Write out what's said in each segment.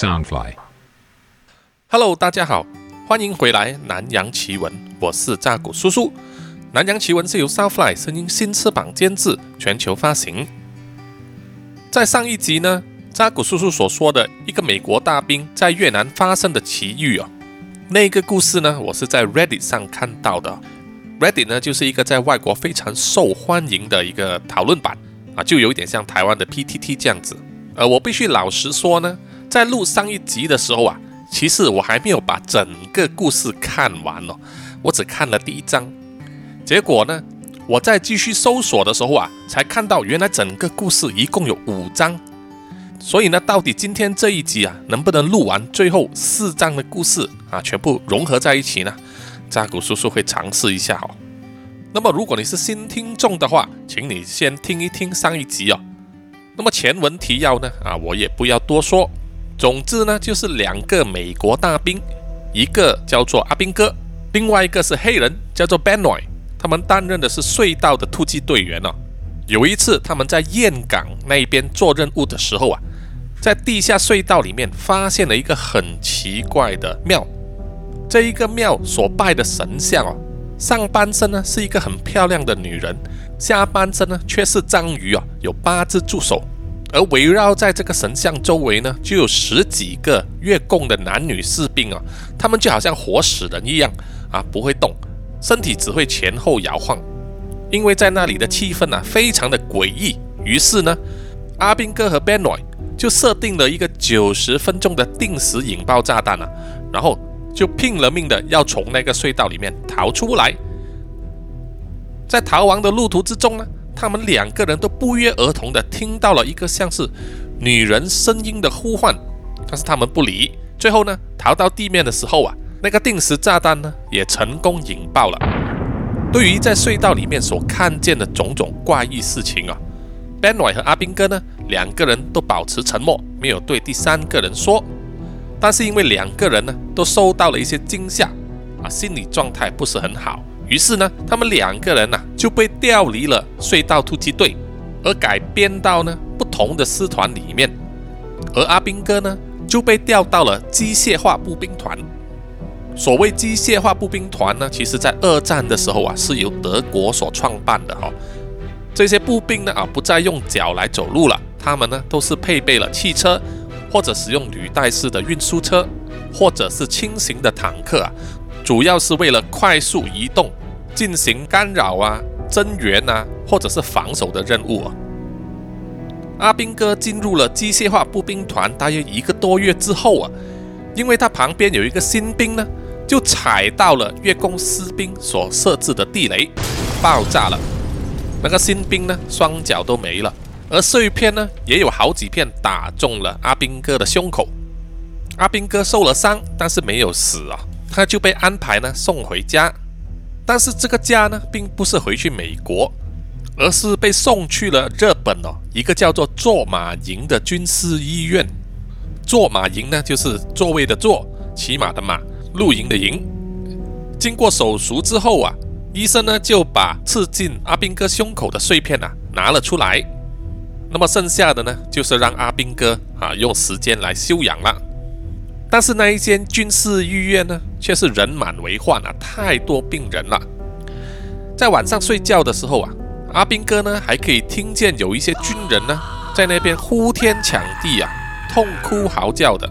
Soundfly。Hello，大家好，欢迎回来《南洋奇闻》，我是扎古叔叔。《南洋奇闻》是由 Soundfly 声音新翅膀监制，全球发行。在上一集呢，扎古叔叔所说的一个美国大兵在越南发生的奇遇哦，那个故事呢，我是在 Reddit 上看到的。Reddit 呢，就是一个在外国非常受欢迎的一个讨论版啊，就有一点像台湾的 PTT 这样子。呃，我必须老实说呢，在录上一集的时候啊，其实我还没有把整个故事看完哦，我只看了第一章。结果呢，我在继续搜索的时候啊，才看到原来整个故事一共有五章。所以呢，到底今天这一集啊，能不能录完最后四章的故事啊，全部融合在一起呢？扎古叔叔会尝试一下哦。那么，如果你是新听众的话，请你先听一听上一集哦。那么前文提要呢，啊，我也不要多说。总之呢，就是两个美国大兵，一个叫做阿兵哥，另外一个是黑人，叫做 Benoy。他们担任的是隧道的突击队员哦。有一次，他们在岘港那边做任务的时候啊，在地下隧道里面发现了一个很奇怪的庙。这一个庙所拜的神像哦，上半身呢是一个很漂亮的女人，下半身呢却是章鱼啊，有八只助手。而围绕在这个神像周围呢，就有十几个越共的男女士兵啊，他们就好像活死人一样啊，不会动，身体只会前后摇晃。因为在那里的气氛啊，非常的诡异，于是呢，阿兵哥和 Benoy 就设定了一个九十分钟的定时引爆炸弹啊，然后。就拼了命的要从那个隧道里面逃出来，在逃亡的路途之中呢，他们两个人都不约而同的听到了一个像是女人声音的呼唤，但是他们不理。最后呢，逃到地面的时候啊，那个定时炸弹呢也成功引爆了。对于在隧道里面所看见的种种怪异事情啊，Benoy 和阿兵哥呢两个人都保持沉默，没有对第三个人说。但是因为两个人呢都受到了一些惊吓啊，心理状态不是很好，于是呢，他们两个人呐就被调离了隧道突击队，而改编到呢不同的师团里面。而阿兵哥呢就被调到了机械化步兵团。所谓机械化步兵团呢，其实在二战的时候啊是由德国所创办的哈。这些步兵呢啊不再用脚来走路了，他们呢都是配备了汽车。或者使用履带式的运输车，或者是轻型的坦克啊，主要是为了快速移动、进行干扰啊、增援啊，或者是防守的任务啊。阿兵哥进入了机械化步兵团大约一个多月之后啊，因为他旁边有一个新兵呢，就踩到了越共士兵所设置的地雷，爆炸了。那个新兵呢，双脚都没了。而碎片呢，也有好几片打中了阿兵哥的胸口。阿兵哥受了伤，但是没有死啊，他就被安排呢送回家。但是这个家呢，并不是回去美国，而是被送去了日本哦，一个叫做坐马营的军事医院。坐马营呢，就是座位的坐，骑马的马，露营的营。经过手术之后啊，医生呢就把刺进阿兵哥胸口的碎片啊拿了出来。那么剩下的呢，就是让阿兵哥啊用时间来休养了。但是那一间军事医院呢，却是人满为患啊，太多病人了。在晚上睡觉的时候啊，阿兵哥呢还可以听见有一些军人呢在那边呼天抢地啊，痛哭嚎叫的。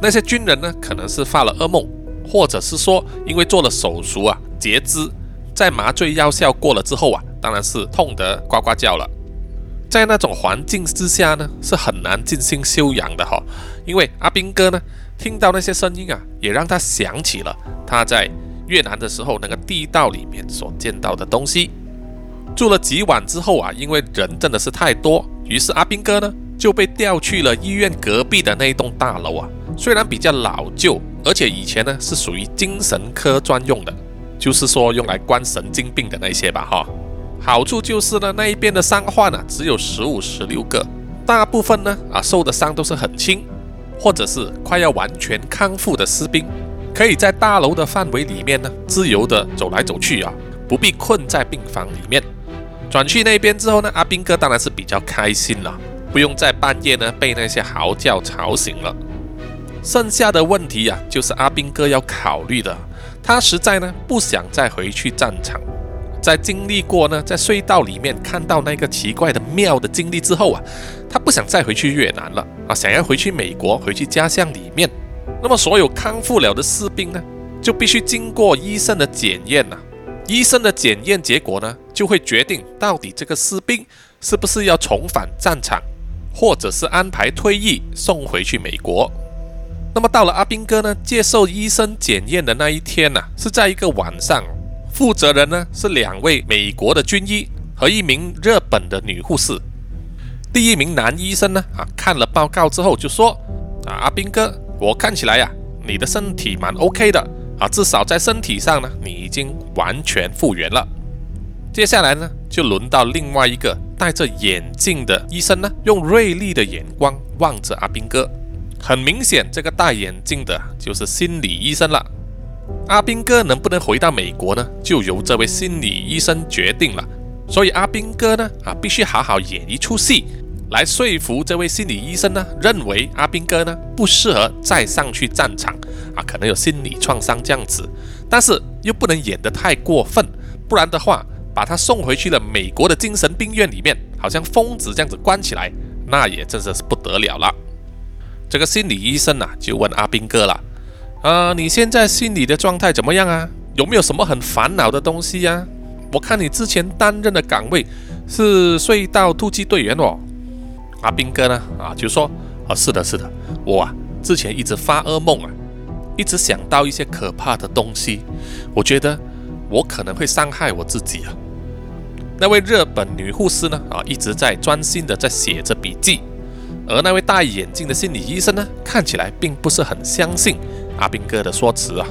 那些军人呢，可能是发了噩梦，或者是说因为做了手术啊截肢，在麻醉药效过了之后啊，当然是痛得呱呱叫了。在那种环境之下呢，是很难进行休养的哈。因为阿兵哥呢，听到那些声音啊，也让他想起了他在越南的时候那个地道里面所见到的东西。住了几晚之后啊，因为人真的是太多，于是阿兵哥呢就被调去了医院隔壁的那一栋大楼啊。虽然比较老旧，而且以前呢是属于精神科专用的，就是说用来关神经病的那些吧哈。好处就是呢，那一边的伤患呢只有十五、十六个，大部分呢啊受的伤都是很轻，或者是快要完全康复的士兵，可以在大楼的范围里面呢自由的走来走去啊，不必困在病房里面。转去那边之后呢，阿兵哥当然是比较开心了，不用在半夜呢被那些嚎叫吵醒了。剩下的问题呀，就是阿兵哥要考虑的。他实在呢不想再回去战场，在经历过呢在隧道里面看到那个奇怪的庙的经历之后啊，他不想再回去越南了啊，想要回去美国，回去家乡里面。那么所有康复了的士兵呢，就必须经过医生的检验呐。医生的检验结果呢，就会决定到底这个士兵是不是要重返战场，或者是安排退役送回去美国。那么到了阿兵哥呢接受医生检验的那一天呢，是在一个晚上。负责人呢是两位美国的军医和一名日本的女护士。第一名男医生呢啊看了报告之后就说：“啊阿兵哥，我看起来呀，你的身体蛮 OK 的啊，至少在身体上呢，你已经完全复原了。”接下来呢就轮到另外一个戴着眼镜的医生呢，用锐利的眼光望着阿兵哥。很明显，这个戴眼镜的就是心理医生了。阿兵哥能不能回到美国呢？就由这位心理医生决定了。所以阿兵哥呢，啊，必须好好演一出戏，来说服这位心理医生呢，认为阿兵哥呢不适合再上去战场，啊，可能有心理创伤这样子。但是又不能演得太过分，不然的话，把他送回去了美国的精神病院里面，好像疯子这样子关起来，那也真的是不得了了。这个心理医生呐，就问阿兵哥了：“啊，你现在心理的状态怎么样啊？有没有什么很烦恼的东西呀？我看你之前担任的岗位是隧道突击队员哦。”阿兵哥呢，啊，就说：“啊，是的，是的，我啊，之前一直发噩梦啊，一直想到一些可怕的东西，我觉得我可能会伤害我自己啊。”那位日本女护士呢，啊，一直在专心的在写着笔记。而那位戴眼镜的心理医生呢，看起来并不是很相信阿兵哥的说辞啊。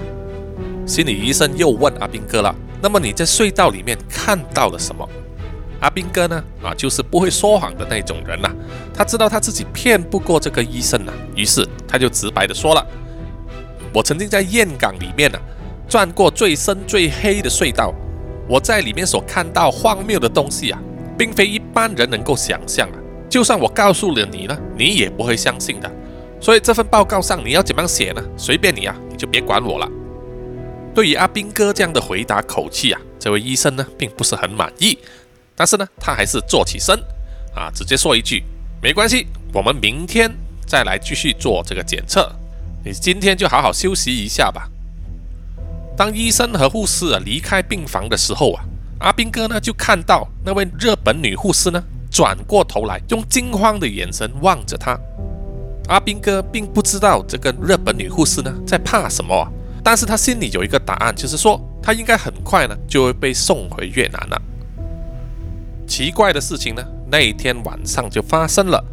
心理医生又问阿兵哥了：“那么你在隧道里面看到了什么？”阿兵哥呢，啊，就是不会说谎的那种人呐。他知道他自己骗不过这个医生呐，于是他就直白的说了：“我曾经在岘港里面呢，转过最深最黑的隧道，我在里面所看到荒谬的东西啊，并非一般人能够想象啊。”就算我告诉了你呢，你也不会相信的。所以这份报告上你要怎么写呢？随便你啊，你就别管我了。对于阿兵哥这样的回答口气啊，这位医生呢并不是很满意。但是呢，他还是坐起身啊，直接说一句：“没关系，我们明天再来继续做这个检测。你今天就好好休息一下吧。”当医生和护士啊离开病房的时候啊，阿兵哥呢就看到那位日本女护士呢。转过头来，用惊慌的眼神望着他。阿兵哥并不知道这个日本女护士呢在怕什么，但是他心里有一个答案，就是说他应该很快呢就会被送回越南了。奇怪的事情呢，那一天晚上就发生了。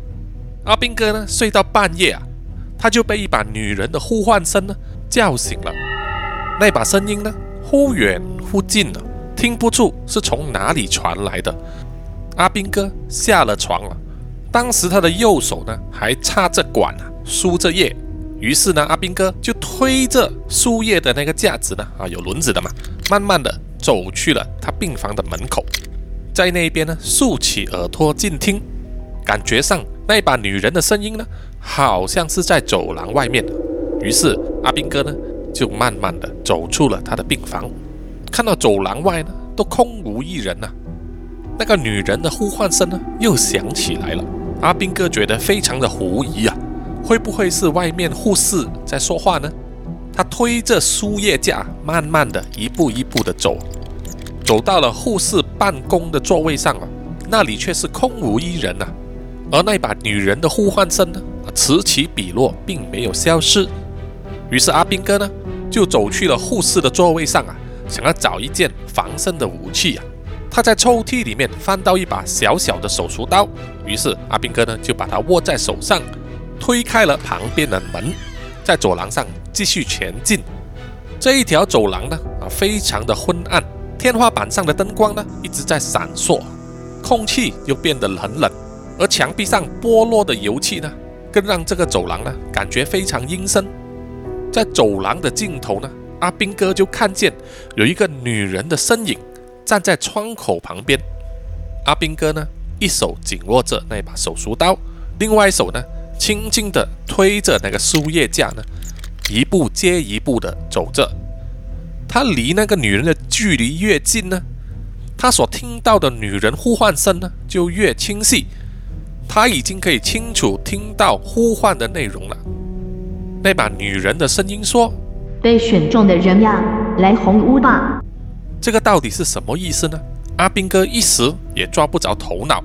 阿兵哥呢睡到半夜啊，他就被一把女人的呼唤声呢叫醒了。那把声音呢忽远忽近的，听不出是从哪里传来的。阿兵哥下了床了，当时他的右手呢还插着管啊，输着液。于是呢，阿兵哥就推着输液的那个架子呢，啊，有轮子的嘛，慢慢的走去了他病房的门口，在那边呢竖起耳朵静听，感觉上那把女人的声音呢，好像是在走廊外面。于是阿兵哥呢就慢慢的走出了他的病房，看到走廊外呢都空无一人呐。那个女人的呼唤声呢，又响起来了。阿兵哥觉得非常的狐疑啊，会不会是外面护士在说话呢？他推着输液架，慢慢的一步一步的走，走到了护士办公的座位上了，那里却是空无一人啊。而那把女人的呼唤声呢，此起彼落，并没有消失。于是阿兵哥呢，就走去了护士的座位上啊，想要找一件防身的武器啊。他在抽屉里面翻到一把小小的手术刀，于是阿兵哥呢就把它握在手上，推开了旁边的门，在走廊上继续前进。这一条走廊呢啊非常的昏暗，天花板上的灯光呢一直在闪烁，空气又变得很冷，而墙壁上剥落的油漆呢更让这个走廊呢感觉非常阴森。在走廊的尽头呢，阿兵哥就看见有一个女人的身影。站在窗口旁边，阿兵哥呢，一手紧握着那把手术刀，另外一手呢，轻轻地推着那个输液架呢，一步接一步地走着。他离那个女人的距离越近呢，他所听到的女人呼唤声呢就越清晰。他已经可以清楚听到呼唤的内容了。那把女人的声音说：“被选中的人呀，来红屋吧。”这个到底是什么意思呢？阿兵哥一时也抓不着头脑。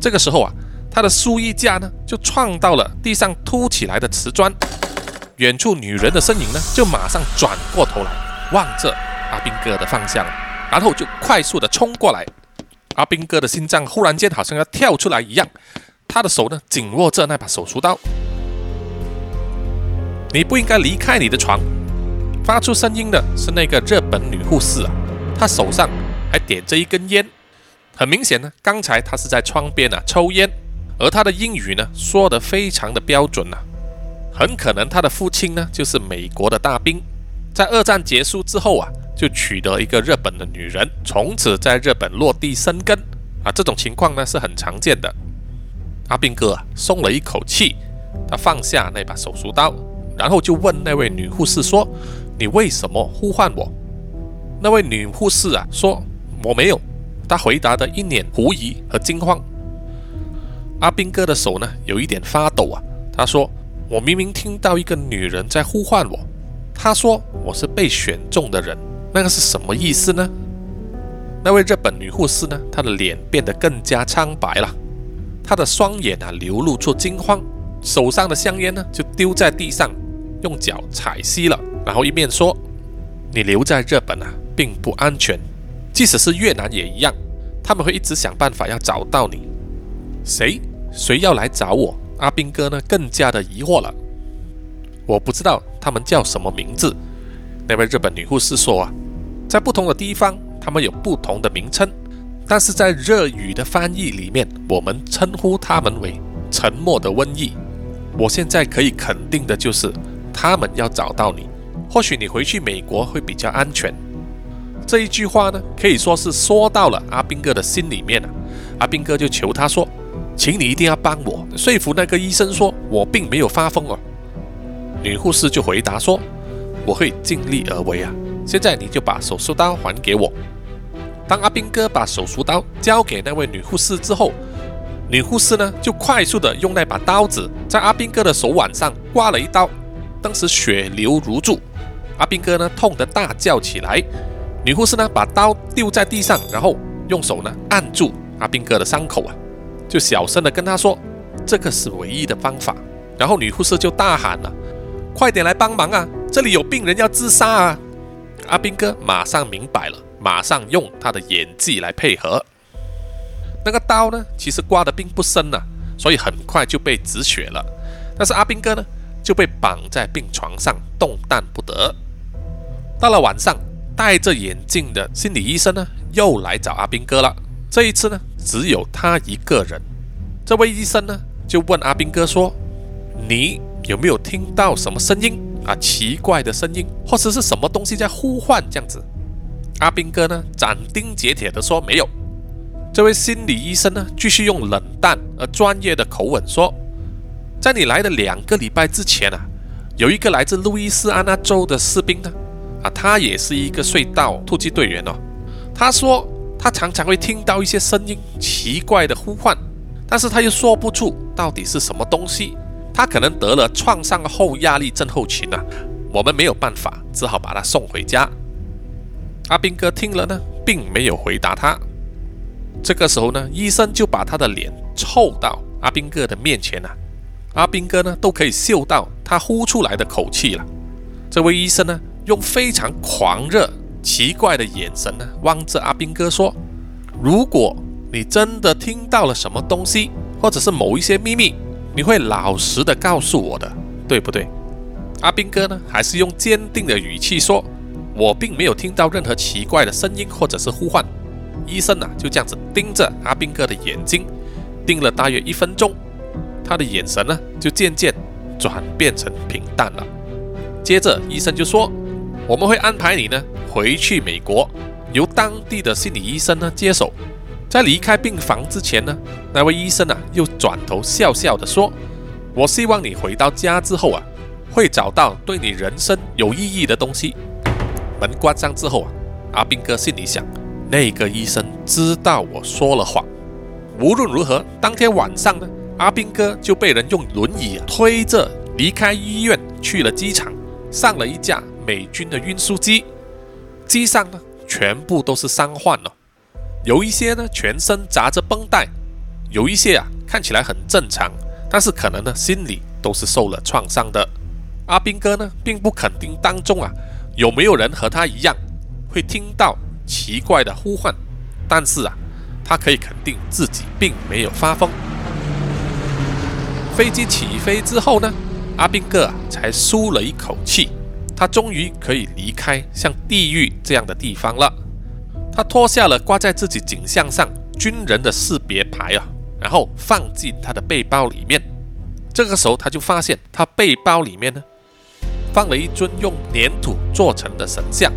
这个时候啊，他的输液架呢就撞到了地上凸起来的瓷砖。远处女人的身影呢就马上转过头来望着阿兵哥的方向，然后就快速的冲过来。阿兵哥的心脏忽然间好像要跳出来一样，他的手呢紧握着那把手术刀。你不应该离开你的床。发出声音的是那个日本女护士啊，他手上还点着一根烟，很明显呢，刚才他是在窗边啊抽烟。而他的英语呢说得非常的标准呐，很可能他的父亲呢就是美国的大兵，在二战结束之后啊。就娶得一个日本的女人，从此在日本落地生根啊！这种情况呢是很常见的。阿兵哥啊松了一口气，他放下那把手术刀，然后就问那位女护士说：“你为什么呼唤我？”那位女护士啊说：“我没有。”她回答的一脸狐疑和惊慌。阿兵哥的手呢有一点发抖啊，他说：“我明明听到一个女人在呼唤我，她说我是被选中的人。”那个是什么意思呢？那位日本女护士呢？她的脸变得更加苍白了，她的双眼啊流露出惊慌，手上的香烟呢就丢在地上，用脚踩熄了，然后一面说：“你留在日本啊，并不安全，即使是越南也一样，他们会一直想办法要找到你。谁？谁要来找我？”阿兵哥呢更加的疑惑了。我不知道他们叫什么名字。那位日本女护士说啊。在不同的地方，他们有不同的名称，但是在日语的翻译里面，我们称呼他们为“沉默的瘟疫”。我现在可以肯定的就是，他们要找到你。或许你回去美国会比较安全。这一句话呢，可以说是说到了阿兵哥的心里面了。阿兵哥就求他说：“请你一定要帮我说服那个医生，说我并没有发疯哦。”女护士就回答说：“我会尽力而为啊。”现在你就把手术刀还给我。当阿兵哥把手术刀交给那位女护士之后，女护士呢就快速的用那把刀子在阿兵哥的手腕上刮了一刀，当时血流如注，阿兵哥呢痛得大叫起来。女护士呢把刀丢在地上，然后用手呢按住阿兵哥的伤口啊，就小声的跟他说：“这个是唯一的方法。”然后女护士就大喊了：“快点来帮忙啊！这里有病人要自杀啊！”阿兵哥马上明白了，马上用他的演技来配合。那个刀呢，其实刮的并不深呐，所以很快就被止血了。但是阿兵哥呢，就被绑在病床上，动弹不得。到了晚上，戴着眼镜的心理医生呢，又来找阿兵哥了。这一次呢，只有他一个人。这位医生呢，就问阿兵哥说：“你有没有听到什么声音？”啊，奇怪的声音，或者是什么东西在呼唤这样子。阿兵哥呢，斩钉截铁地说没有。这位心理医生呢，继续用冷淡而专业的口吻说，在你来的两个礼拜之前啊，有一个来自路易斯安那州的士兵呢，啊，他也是一个隧道突击队员哦。他说他常常会听到一些声音，奇怪的呼唤，但是他又说不出到底是什么东西。他可能得了创伤后压力症候群啊，我们没有办法，只好把他送回家。阿兵哥听了呢，并没有回答他。这个时候呢，医生就把他的脸凑到阿兵哥的面前啊，阿兵哥呢都可以嗅到他呼出来的口气了。这位医生呢，用非常狂热、奇怪的眼神呢，望着阿兵哥说：“如果你真的听到了什么东西，或者是某一些秘密。”你会老实的告诉我的，对不对？阿兵哥呢，还是用坚定的语气说：“我并没有听到任何奇怪的声音或者是呼唤。”医生呢，就这样子盯着阿兵哥的眼睛，盯了大约一分钟，他的眼神呢，就渐渐转变成平淡了。接着，医生就说：“我们会安排你呢，回去美国，由当地的心理医生呢接手。”在离开病房之前呢，那位医生啊又转头笑笑的说：“我希望你回到家之后啊，会找到对你人生有意义的东西。”门关上之后啊，阿兵哥心里想：那个医生知道我说了谎。无论如何，当天晚上呢，阿兵哥就被人用轮椅推着离开医院，去了机场，上了一架美军的运输机。机上呢，全部都是伤患哦，有一些呢全身扎着绷带，有一些啊看起来很正常，但是可能呢心里都是受了创伤的。阿兵哥呢并不肯定当中啊有没有人和他一样会听到奇怪的呼唤，但是啊。他可以肯定自己并没有发疯。飞机起飞之后呢，阿兵哥啊才舒了一口气，他终于可以离开像地狱这样的地方了。他脱下了挂在自己颈项上军人的识别牌啊，然后放进他的背包里面。这个时候他就发现他背包里面呢放了一尊用粘土做成的神像。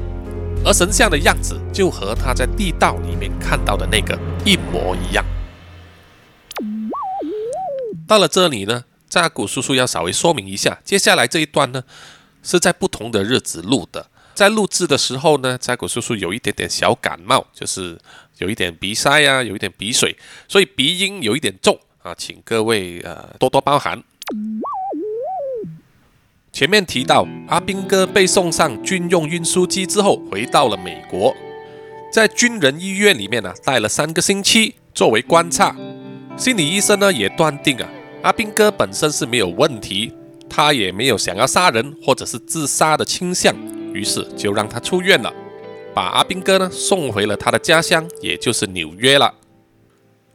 而神像的样子就和他在地道里面看到的那个一模一样。到了这里呢，扎古叔叔要稍微说明一下，接下来这一段呢是在不同的日子录的。在录制的时候呢，扎古叔叔有一点点小感冒，就是有一点鼻塞呀，有一点鼻水，所以鼻音有一点重啊，请各位呃多多包涵。前面提到，阿兵哥被送上军用运输机之后，回到了美国，在军人医院里面呢待了三个星期，作为观察。心理医生呢也断定啊，阿兵哥本身是没有问题，他也没有想要杀人或者是自杀的倾向，于是就让他出院了，把阿兵哥呢送回了他的家乡，也就是纽约了。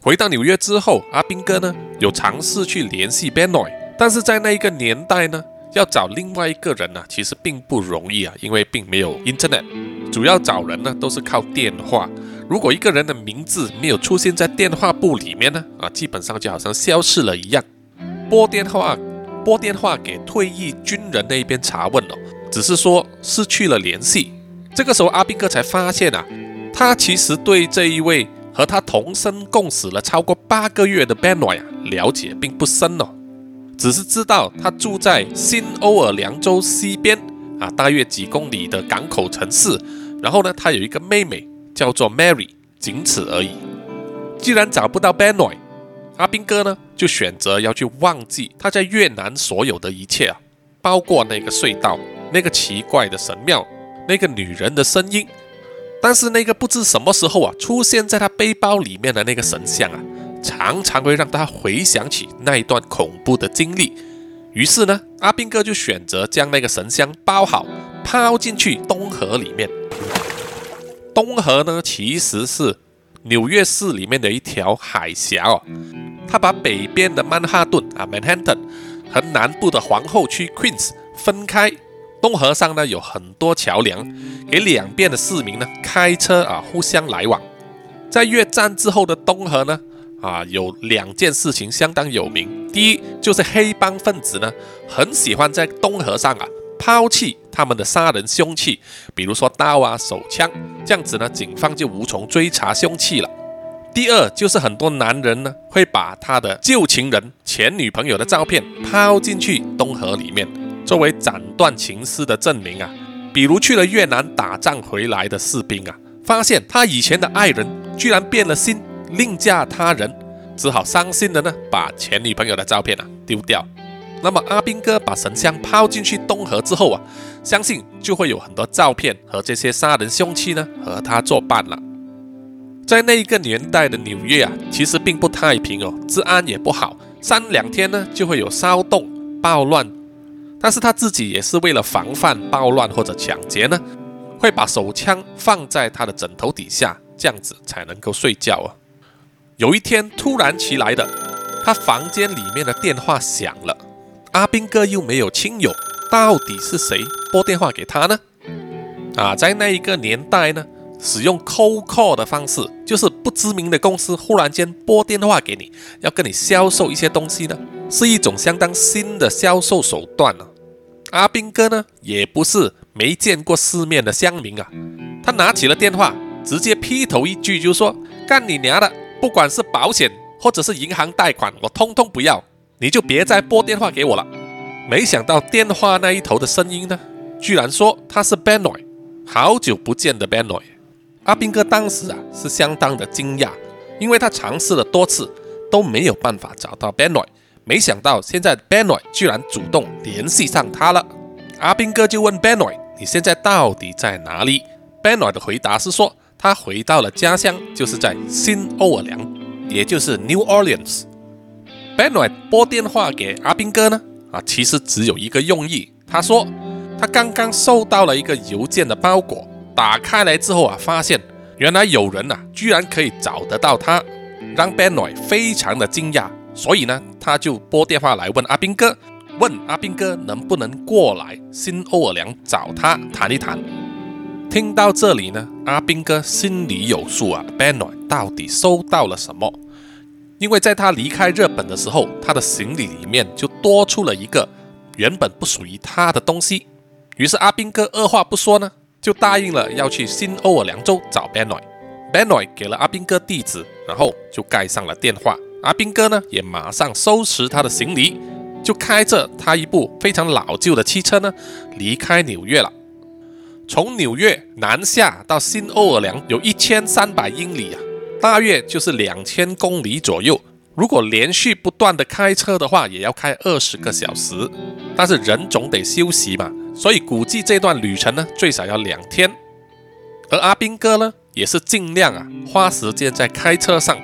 回到纽约之后，阿兵哥呢有尝试去联系 Benoy，但是在那一个年代呢。要找另外一个人呢，其实并不容易啊，因为并没有 Internet，主要找人呢都是靠电话。如果一个人的名字没有出现在电话簿里面呢，啊，基本上就好像消失了一样。拨电话，拨电话给退役军人那边查问哦，只是说失去了联系。这个时候，阿兵哥才发现啊，他其实对这一位和他同生共死了超过八个月的 Benoy 啊，了解并不深哦。只是知道他住在新欧尔良州西边啊，大约几公里的港口城市。然后呢，他有一个妹妹叫做 Mary，仅此而已。既然找不到 Benoy，阿兵哥呢就选择要去忘记他在越南所有的一切啊，包括那个隧道、那个奇怪的神庙、那个女人的声音。但是那个不知什么时候啊出现在他背包里面的那个神像啊。常常会让他回想起那一段恐怖的经历，于是呢，阿兵哥就选择将那个神像包好，抛进去东河里面。东河呢，其实是纽约市里面的一条海峡哦，他把北边的曼哈顿啊 （Manhattan） 和南部的皇后区 （Queens） 分开。东河上呢有很多桥梁，给两边的市民呢开车啊互相来往。在越战之后的东河呢。啊，有两件事情相当有名。第一，就是黑帮分子呢，很喜欢在东河上啊抛弃他们的杀人凶器，比如说刀啊、手枪，这样子呢，警方就无从追查凶器了。第二，就是很多男人呢，会把他的旧情人、前女朋友的照片抛进去东河里面，作为斩断情丝的证明啊。比如去了越南打仗回来的士兵啊，发现他以前的爱人居然变了心。另嫁他人，只好伤心的呢，把前女朋友的照片啊丢掉。那么阿兵哥把神像抛进去东河之后啊，相信就会有很多照片和这些杀人凶器呢和他作伴了。在那一个年代的纽约啊，其实并不太平哦，治安也不好，三两天呢就会有骚动、暴乱。但是他自己也是为了防范暴乱或者抢劫呢，会把手枪放在他的枕头底下，这样子才能够睡觉啊。有一天突然起来的，他房间里面的电话响了。阿兵哥又没有亲友，到底是谁拨电话给他呢？啊，在那一个年代呢，使用 cold call 的方式，就是不知名的公司忽然间拨电话给你，要跟你销售一些东西呢，是一种相当新的销售手段呢。阿兵哥呢，也不是没见过世面的乡民啊，他拿起了电话，直接劈头一句就说：“干你娘的！”不管是保险或者是银行贷款，我通通不要。你就别再拨电话给我了。”没想到电话那一头的声音呢，居然说他是 Benoy，好久不见的 Benoy。阿兵哥当时啊是相当的惊讶，因为他尝试了多次都没有办法找到 Benoy，没想到现在 Benoy 居然主动联系上他了。阿兵哥就问 Benoy：“ 你现在到底在哪里？”Benoy 的回答是说他回到了家乡，就是在新奥尔良，也就是 New Orleans。Benoy 拨电话给阿兵哥呢。啊，其实只有一个用意。他说，他刚刚收到了一个邮件的包裹，打开来之后啊，发现原来有人呐，居然可以找得到他，让 beno 非常的惊讶。所以呢，他就拨电话来问阿兵哥，问阿兵哥能不能过来新奥尔良找他谈一谈。听到这里呢，阿兵哥心里有数啊 beno 到底收到了什么？因为在他离开日本的时候，他的行李里面就多出了一个原本不属于他的东西。于是阿兵哥二话不说呢，就答应了要去新奥尔良州找 Benoy。Benoy 给了阿兵哥地址，然后就盖上了电话。阿兵哥呢也马上收拾他的行李，就开着他一部非常老旧的汽车呢离开纽约了。从纽约南下到新奥尔良有一千三百英里啊。大约就是两千公里左右。如果连续不断的开车的话，也要开二十个小时。但是人总得休息嘛，所以估计这段旅程呢，最少要两天。而阿兵哥呢，也是尽量啊，花时间在开车上。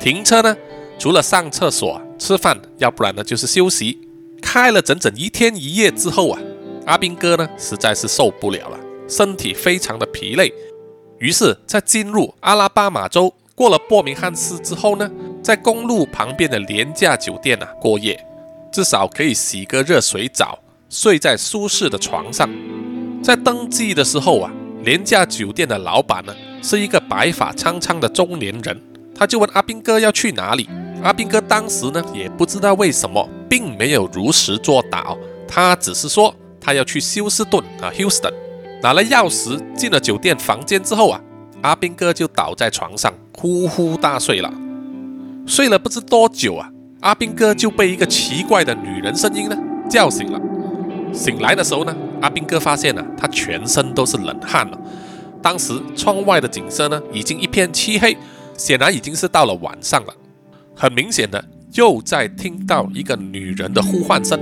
停车呢，除了上厕所、吃饭，要不然呢就是休息。开了整整一天一夜之后啊，阿兵哥呢，实在是受不了了，身体非常的疲累。于是，在进入阿拉巴马州。过了波明汉斯之后呢，在公路旁边的廉价酒店啊过夜，至少可以洗个热水澡，睡在舒适的床上。在登记的时候啊，廉价酒店的老板呢是一个白发苍苍的中年人，他就问阿兵哥要去哪里。阿兵哥当时呢也不知道为什么，并没有如实作答，他只是说他要去休斯顿啊，Houston。拿了钥匙进了酒店房间之后啊，阿兵哥就倒在床上。呼呼大睡了，睡了不知多久啊，阿兵哥就被一个奇怪的女人声音呢叫醒了。醒来的时候呢，阿兵哥发现啊，他全身都是冷汗了。当时窗外的景色呢，已经一片漆黑，显然已经是到了晚上了。很明显的，又在听到一个女人的呼唤声。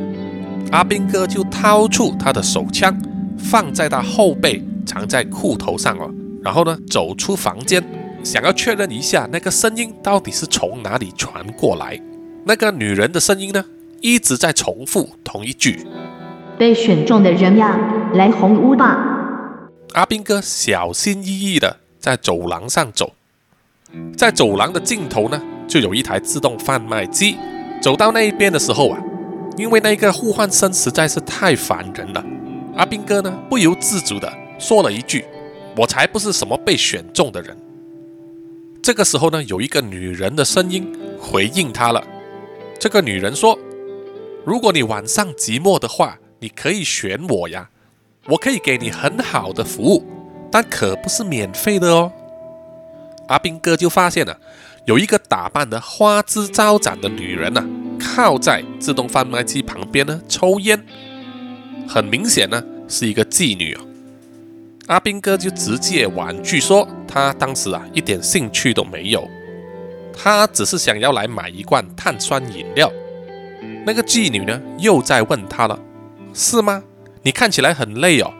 阿兵哥就掏出他的手枪，放在他后背，藏在裤头上了，然后呢，走出房间。想要确认一下那个声音到底是从哪里传过来？那个女人的声音呢，一直在重复同一句：“被选中的人呀，来红屋吧。”阿兵哥小心翼翼的在走廊上走，在走廊的尽头呢，就有一台自动贩卖机。走到那一边的时候啊，因为那个呼唤声实在是太烦人了，阿兵哥呢不由自主的说了一句：“我才不是什么被选中的人。”这个时候呢，有一个女人的声音回应他了。这个女人说：“如果你晚上寂寞的话，你可以选我呀，我可以给你很好的服务，但可不是免费的哦。”阿兵哥就发现了，有一个打扮的花枝招展的女人呐，靠在自动贩卖机旁边呢抽烟，很明显呢是一个妓女哦。阿兵哥就直接婉拒说，他当时啊一点兴趣都没有，他只是想要来买一罐碳酸饮料。那个妓女呢又在问他了，是吗？你看起来很累哦，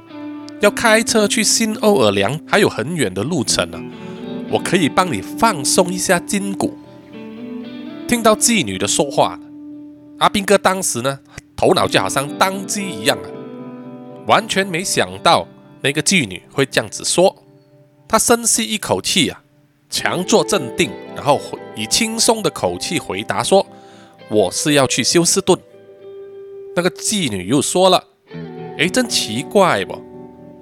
要开车去新奥尔良，还有很远的路程呢。我可以帮你放松一下筋骨。听到妓女的说话，阿兵哥当时呢头脑就好像当机一样啊，完全没想到。那个妓女会这样子说，他深吸一口气啊，强作镇定，然后以轻松的口气回答说：“我是要去休斯顿。”那个妓女又说了：“哎，真奇怪不？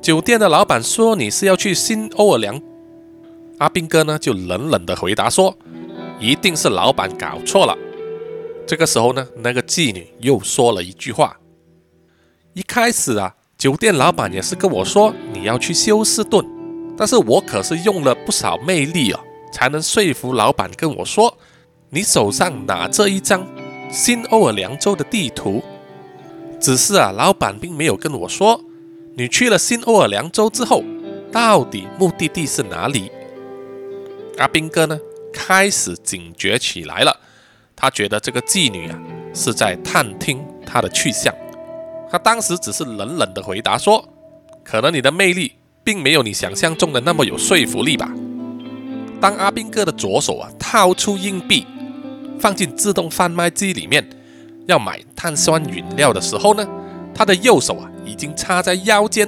酒店的老板说你是要去新奥尔良。”阿兵哥呢就冷冷的回答说：“一定是老板搞错了。”这个时候呢，那个妓女又说了一句话：“一开始啊。”酒店老板也是跟我说你要去休斯顿，但是我可是用了不少魅力哦，才能说服老板跟我说，你手上拿这一张新奥尔良州的地图。只是啊，老板并没有跟我说，你去了新奥尔良州之后，到底目的地是哪里？阿兵哥呢，开始警觉起来了。他觉得这个妓女啊，是在探听他的去向。他当时只是冷冷的回答说：“可能你的魅力并没有你想象中的那么有说服力吧。”当阿兵哥的左手啊掏出硬币，放进自动贩卖机里面，要买碳酸饮料的时候呢，他的右手啊已经插在腰间，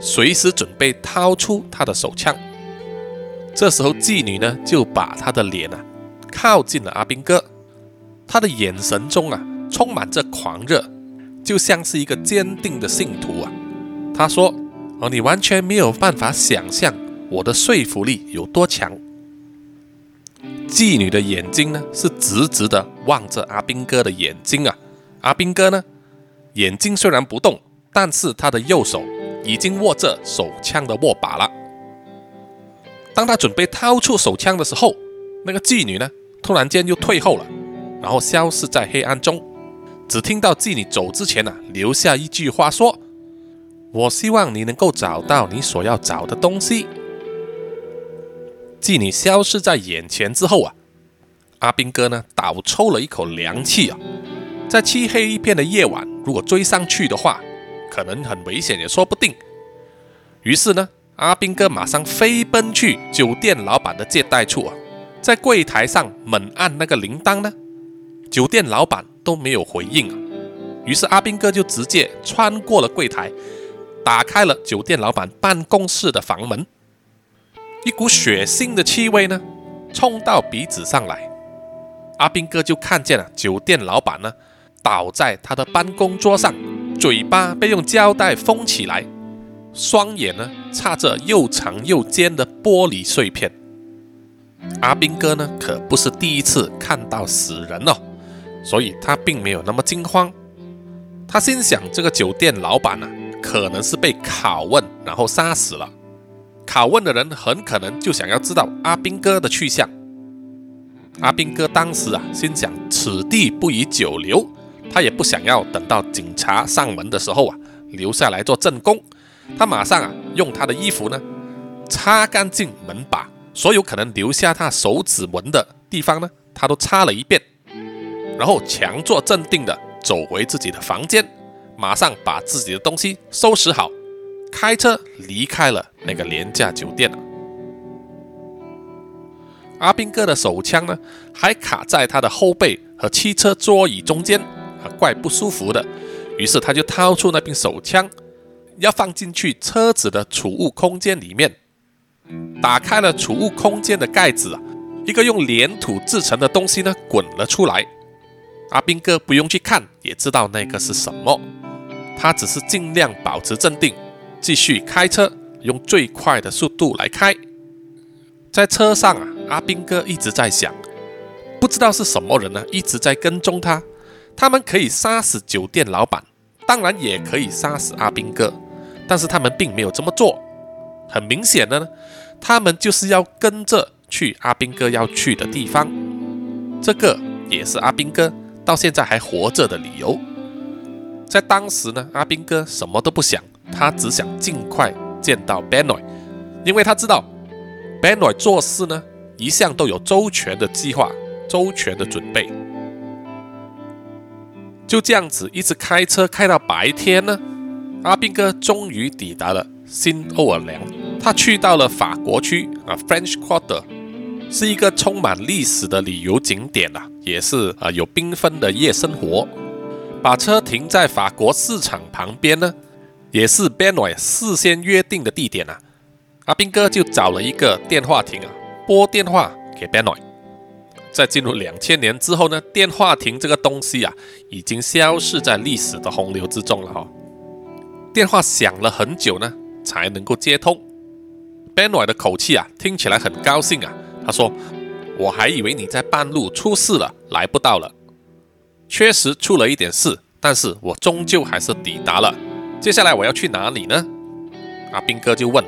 随时准备掏出他的手枪。这时候妓女呢就把她的脸啊靠近了阿兵哥，她的眼神中啊充满着狂热，就像是一个坚定的信徒啊。她说：“哦，你完全没有办法想象我的说服力有多强。”妓女的眼睛呢，是直直的望着阿兵哥的眼睛啊。阿兵哥呢，眼睛虽然不动，但是他的右手已经握着手枪的握把了。当他准备掏出手枪的时候，那个妓女呢，突然间又退后了，然后消失在黑暗中。只听到妓女走之前呢，留下一句话说：“我希望你能够找到你所要找的东西。”妓女消失在眼前之后啊，阿兵哥呢倒抽了一口凉气啊，在漆黑一片的夜晚，如果追上去的话，可能很危险也说不定。于是呢，阿兵哥马上飞奔去酒店老板的接待处啊，在柜台上猛按那个铃铛呢，酒店老板都没有回应啊。于是阿兵哥就直接穿过了柜台，打开了酒店老板办公室的房门。一股血腥的气味呢，冲到鼻子上来。阿兵哥就看见了酒店老板呢，倒在他的办公桌上，嘴巴被用胶带封起来，双眼呢插着又长又尖的玻璃碎片。阿兵哥呢可不是第一次看到死人哦，所以他并没有那么惊慌。他心想，这个酒店老板呢，可能是被拷问然后杀死了。拷问的人很可能就想要知道阿兵哥的去向。阿兵哥当时啊，心想此地不宜久留，他也不想要等到警察上门的时候啊，留下来做正宫。他马上啊，用他的衣服呢，擦干净门把，所有可能留下他手指纹的地方呢，他都擦了一遍，然后强作镇定的走回自己的房间，马上把自己的东西收拾好。开车离开了那个廉价酒店了。阿兵哥的手枪呢，还卡在他的后背和汽车座椅中间，啊，怪不舒服的。于是他就掏出那柄手枪，要放进去车子的储物空间里面。打开了储物空间的盖子啊，一个用粘土制成的东西呢，滚了出来。阿兵哥不用去看，也知道那个是什么。他只是尽量保持镇定。继续开车，用最快的速度来开。在车上啊，阿兵哥一直在想，不知道是什么人呢，一直在跟踪他。他们可以杀死酒店老板，当然也可以杀死阿兵哥，但是他们并没有这么做。很明显的呢，他们就是要跟着去阿兵哥要去的地方。这个也是阿兵哥到现在还活着的理由。在当时呢，阿兵哥什么都不想。他只想尽快见到 Benoy，因为他知道 Benoy 做事呢一向都有周全的计划、周全的准备。就这样子一直开车开到白天呢，阿兵哥终于抵达了新奥尔良。他去到了法国区啊，French Quarter，是一个充满历史的旅游景点啊，也是啊有缤纷的夜生活。把车停在法国市场旁边呢。也是 Benoy 事先约定的地点啊，阿兵哥就找了一个电话亭啊，拨电话给 Benoy。在进入两千年之后呢，电话亭这个东西啊，已经消失在历史的洪流之中了哈。电话响了很久呢，才能够接通。Benoy 的口气啊，听起来很高兴啊。他说：“我还以为你在半路出事了，来不到了。确实出了一点事，但是我终究还是抵达了。”接下来我要去哪里呢？阿兵哥就问。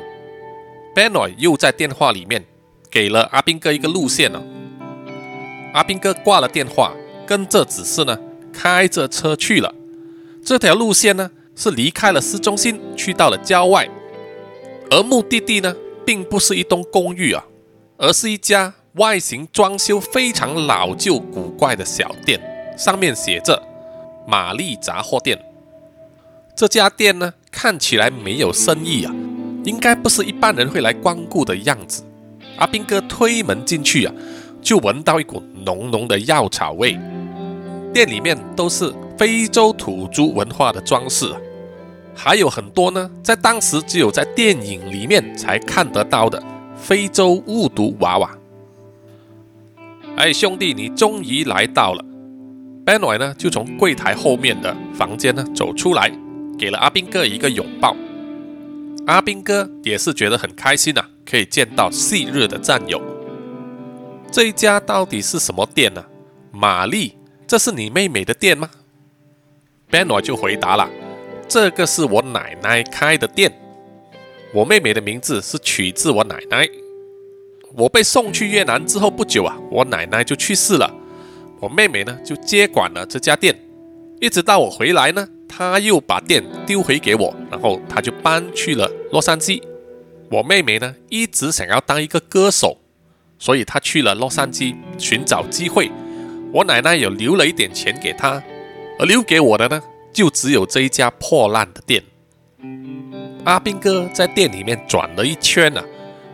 Benoy 又在电话里面给了阿兵哥一个路线了。阿兵哥挂了电话，跟着指示呢，开着车去了。这条路线呢，是离开了市中心，去到了郊外，而目的地呢，并不是一栋公寓啊，而是一家外形装修非常老旧古怪的小店，上面写着“玛丽杂货店”。这家店呢，看起来没有生意啊，应该不是一般人会来光顾的样子。阿兵哥推门进去啊，就闻到一股浓浓的药草味。店里面都是非洲土著文化的装饰，还有很多呢，在当时只有在电影里面才看得到的非洲巫毒娃娃。哎，兄弟，你终于来到了。Benoy 呢，就从柜台后面的房间呢走出来，给了阿兵哥一个拥抱。阿兵哥也是觉得很开心呐，可以见到昔日的战友。这一家到底是什么店呢？玛丽。这是你妹妹的店吗？Benoy 就回答了：“这个是我奶奶开的店。我妹妹的名字是取自我奶奶。我被送去越南之后不久啊，我奶奶就去世了。我妹妹呢就接管了这家店，一直到我回来呢，他又把店丢回给我，然后他就搬去了洛杉矶。我妹妹呢一直想要当一个歌手，所以她去了洛杉矶寻找机会。”我奶奶有留了一点钱给他，而留给我的呢，就只有这一家破烂的店。阿兵哥在店里面转了一圈啊，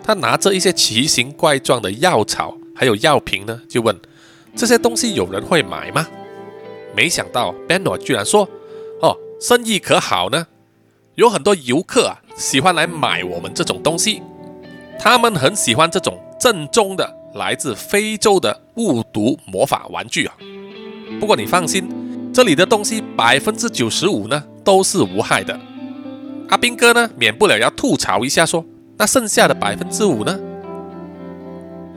他拿着一些奇形怪状的药草，还有药瓶呢，就问这些东西有人会买吗？没想到 Beno 居然说：“，生意可好呢，有很多游客啊喜欢来买我们这种东西，他们很喜欢这种正宗的。”来自非洲的雾毒魔法玩具啊！不过你放心，这里的东西百分之九十五呢都是无害的。阿兵哥呢免不了要吐槽一下，说那剩下的百分之五呢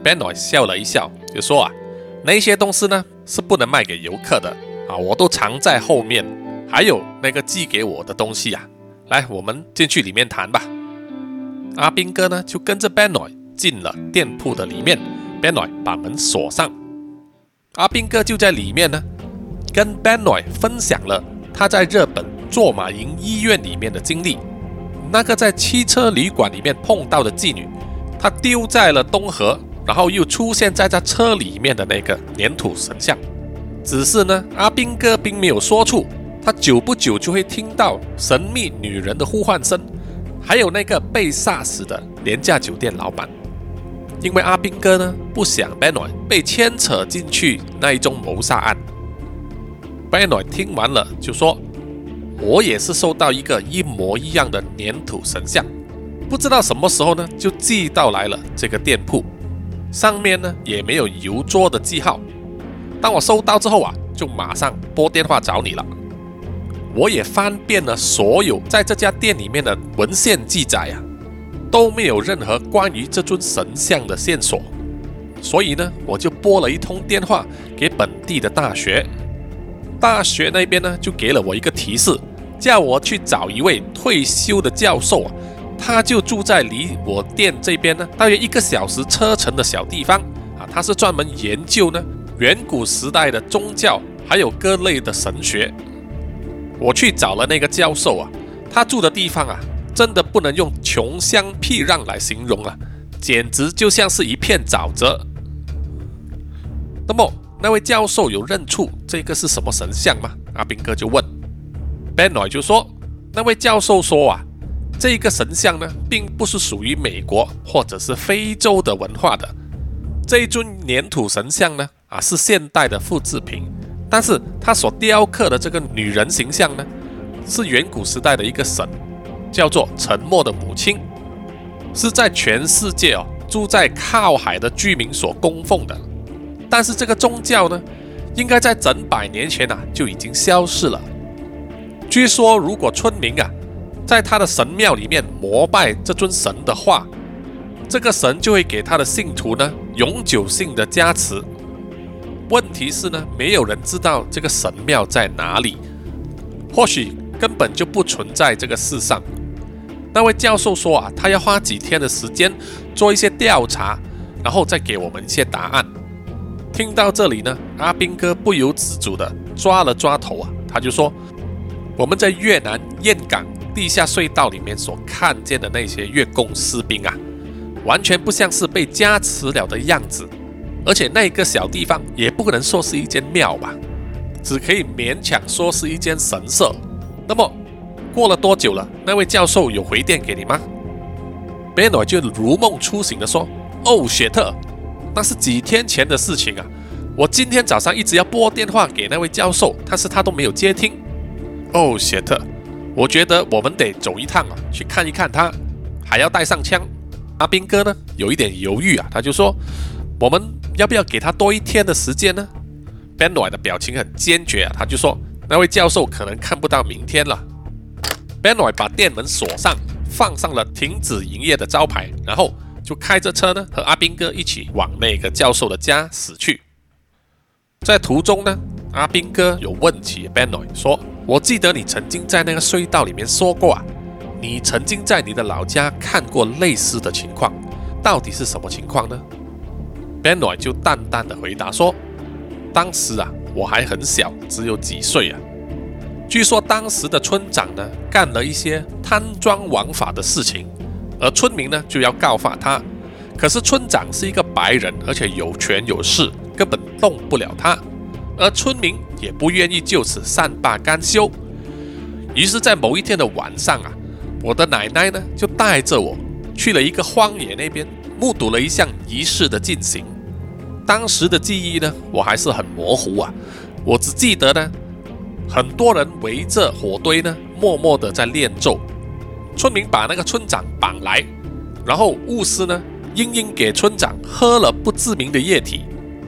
？Benoy 笑了一笑，就说啊，那些东西呢是不能卖给游客的啊，我都藏在后面。还有那个寄给我的东西啊，来，我们进去里面谈吧。阿兵哥呢就跟着 Benoy 进了店铺的里面。Benoy 把门锁上，阿兵哥就在里面呢，跟 Benoy 分享了他在日本做马营医院里面的经历。那个在汽车旅馆里面碰到的妓女，他丢在了东河，然后又出现在他车里面的那个粘土神像。只是呢，阿兵哥并没有说出，他久不久就会听到神秘女人的呼唤声，还有那个被杀死的廉价酒店老板。因为阿兵哥呢不想 Benoy 被牵扯进去那一宗谋杀案，Benoy 听完了就说：“我也是收到一个一模一样的粘土神像，不知道什么时候呢就寄到来了这个店铺，上面呢也没有邮桌的记号。当我收到之后啊，就马上拨电话找你了。我也翻遍了所有在这家店里面的文献记载啊。”都没有任何关于这尊神像的线索，所以呢，我就拨了一通电话给本地的大学，大学那边呢就给了我一个提示，叫我去找一位退休的教授啊，他就住在离我店这边呢大约一个小时车程的小地方啊，他是专门研究呢远古时代的宗教还有各类的神学。我去找了那个教授啊，他住的地方啊。真的不能用穷乡僻壤来形容啊，简直就像是一片沼泽。那么，那位教授有认出这个是什么神像吗？阿兵哥就问。Benoy 就说，那位教授说啊，这个神像呢，并不是属于美国或者是非洲的文化的。这一尊粘土神像呢，啊，是现代的复制品，但是他所雕刻的这个女人形象呢，是远古时代的一个神。叫做沉默的母亲，是在全世界哦住在靠海的居民所供奉的。但是这个宗教呢，应该在整百年前啊就已经消失了。据说，如果村民啊在他的神庙里面膜拜这尊神的话，这个神就会给他的信徒呢永久性的加持。问题是呢，没有人知道这个神庙在哪里，或许根本就不存在这个世上。那位教授说啊，他要花几天的时间做一些调查，然后再给我们一些答案。听到这里呢，阿兵哥不由自主的抓了抓头啊，他就说：“我们在越南岘港地下隧道里面所看见的那些越共士兵啊，完全不像是被加持了的样子，而且那个小地方也不可能说是一间庙吧，只可以勉强说是一间神社。那么过了多久了？那位教授有回电给你吗？” b e n o 就如梦初醒的说：“哦，雪特。”那是几天前的事情啊！我今天早上一直要拨电话给那位教授，但是他都没有接听。哦，雪特，我觉得我们得走一趟啊，去看一看他，还要带上枪。阿斌哥呢，有一点犹豫啊，他就说：“我们要不要给他多一天的时间呢？”Benoit 的表情很坚决啊，他就说：“那位教授可能看不到明天了。”Benoit 把店门锁上，放上了停止营业的招牌，然后。就开着车呢，和阿兵哥一起往那个教授的家驶去。在途中呢，阿兵哥有问起 Benoit 说：“我记得你曾经在那个隧道里面说过啊，你曾经在你的老家看过类似的情况，到底是什么情况呢？”Benoit 就淡淡的回答说：“当时啊，我还很小，只有几岁啊。据说当时的村长呢，干了一些贪赃枉法的事情。”而村民呢就要告发他，可是村长是一个白人，而且有权有势，根本动不了他。而村民也不愿意就此善罢甘休。于是，在某一天的晚上啊，我的奶奶呢就带着我去了一个荒野那边，目睹了一项仪式的进行。当时的记忆呢，我还是很模糊啊，我只记得呢，很多人围着火堆呢，默默的在念咒。村民把那个村长绑来，然后巫师呢，殷殷给村长喝了不知名的液体。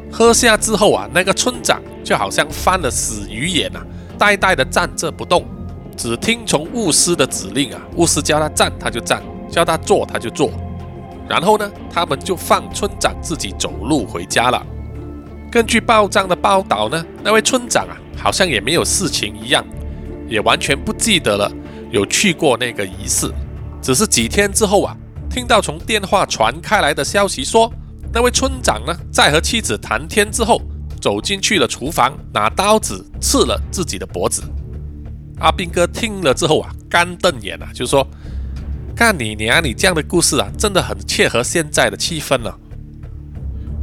喝下之后啊，那个村长就好像翻了死鱼眼啊，呆呆的站着不动，只听从巫师的指令啊。巫师叫他站他就站，叫他坐他就坐。然后呢，他们就放村长自己走路回家了。根据报章的报道呢，那位村长啊，好像也没有事情一样，也完全不记得了。有去过那个仪式，只是几天之后啊，听到从电话传开来的消息说，那位村长呢，在和妻子谈天之后，走进去了厨房，拿刀子刺了自己的脖子。阿兵哥听了之后啊，干瞪眼啊，就说：“干你娘！你这样的故事啊，真的很切合现在的气氛了。”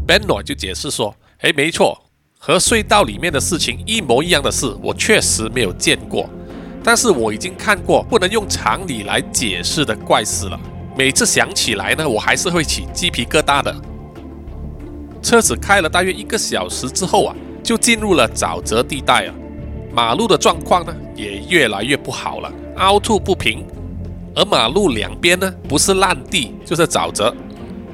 Benoit 就解释说：“哎，没错，和隧道里面的事情一模一样的事，我确实没有见过。”但是我已经看过不能用常理来解释的怪事了，每次想起来呢，我还是会起鸡皮疙瘩的。车子开了大约一个小时之后啊，就进入了沼泽地带啊，马路的状况呢也越来越不好了，凹凸不平，而马路两边呢不是烂地就是沼泽。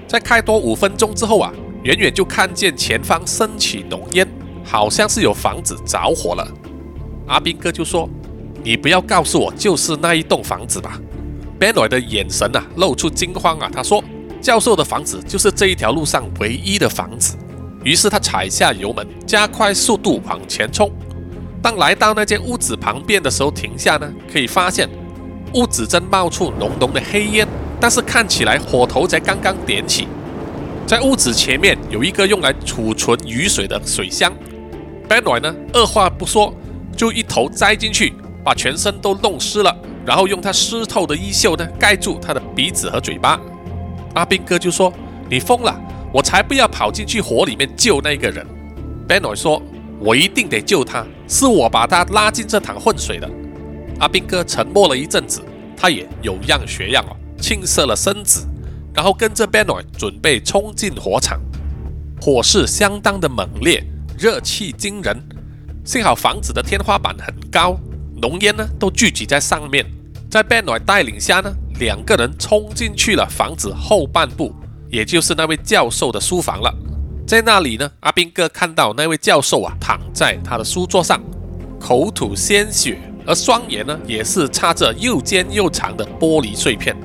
在开多五分钟之后啊，远远就看见前方升起浓烟，好像是有房子着火了。阿兵哥就说。你不要告诉我就是那一栋房子吧？Benoit 的眼神啊露出惊慌啊，他说：“教授的房子就是这一条路上唯一的房子。”于是他踩下油门，加快速度往前冲。当来到那间屋子旁边的时候，停下呢，可以发现屋子正冒出浓浓的黑烟，但是看起来火头才刚刚点起。在屋子前面有一个用来储存雨水的水箱，Benoit 呢二话不说就一头栽进去。把全身都弄湿了，然后用他湿透的衣袖呢盖住他的鼻子和嘴巴。阿兵哥就说：“你疯了，我才不要跑进去火里面救那个人。” Benoit 说：“我一定得救他，是我把他拉进这潭混水的。”阿兵哥沉默了一阵子，他也有样学样哦，轻射了身子，然后跟着 Benoit 准备冲进火场。火势相当的猛烈，热气惊人。幸好房子的天花板很高。浓烟呢都聚集在上面，在 Benoit 带领下呢，两个人冲进去了房子后半部，也就是那位教授的书房了。在那里呢，阿兵哥看到那位教授啊躺在他的书桌上，口吐鲜血，而双眼呢也是插着又尖又长的玻璃碎片。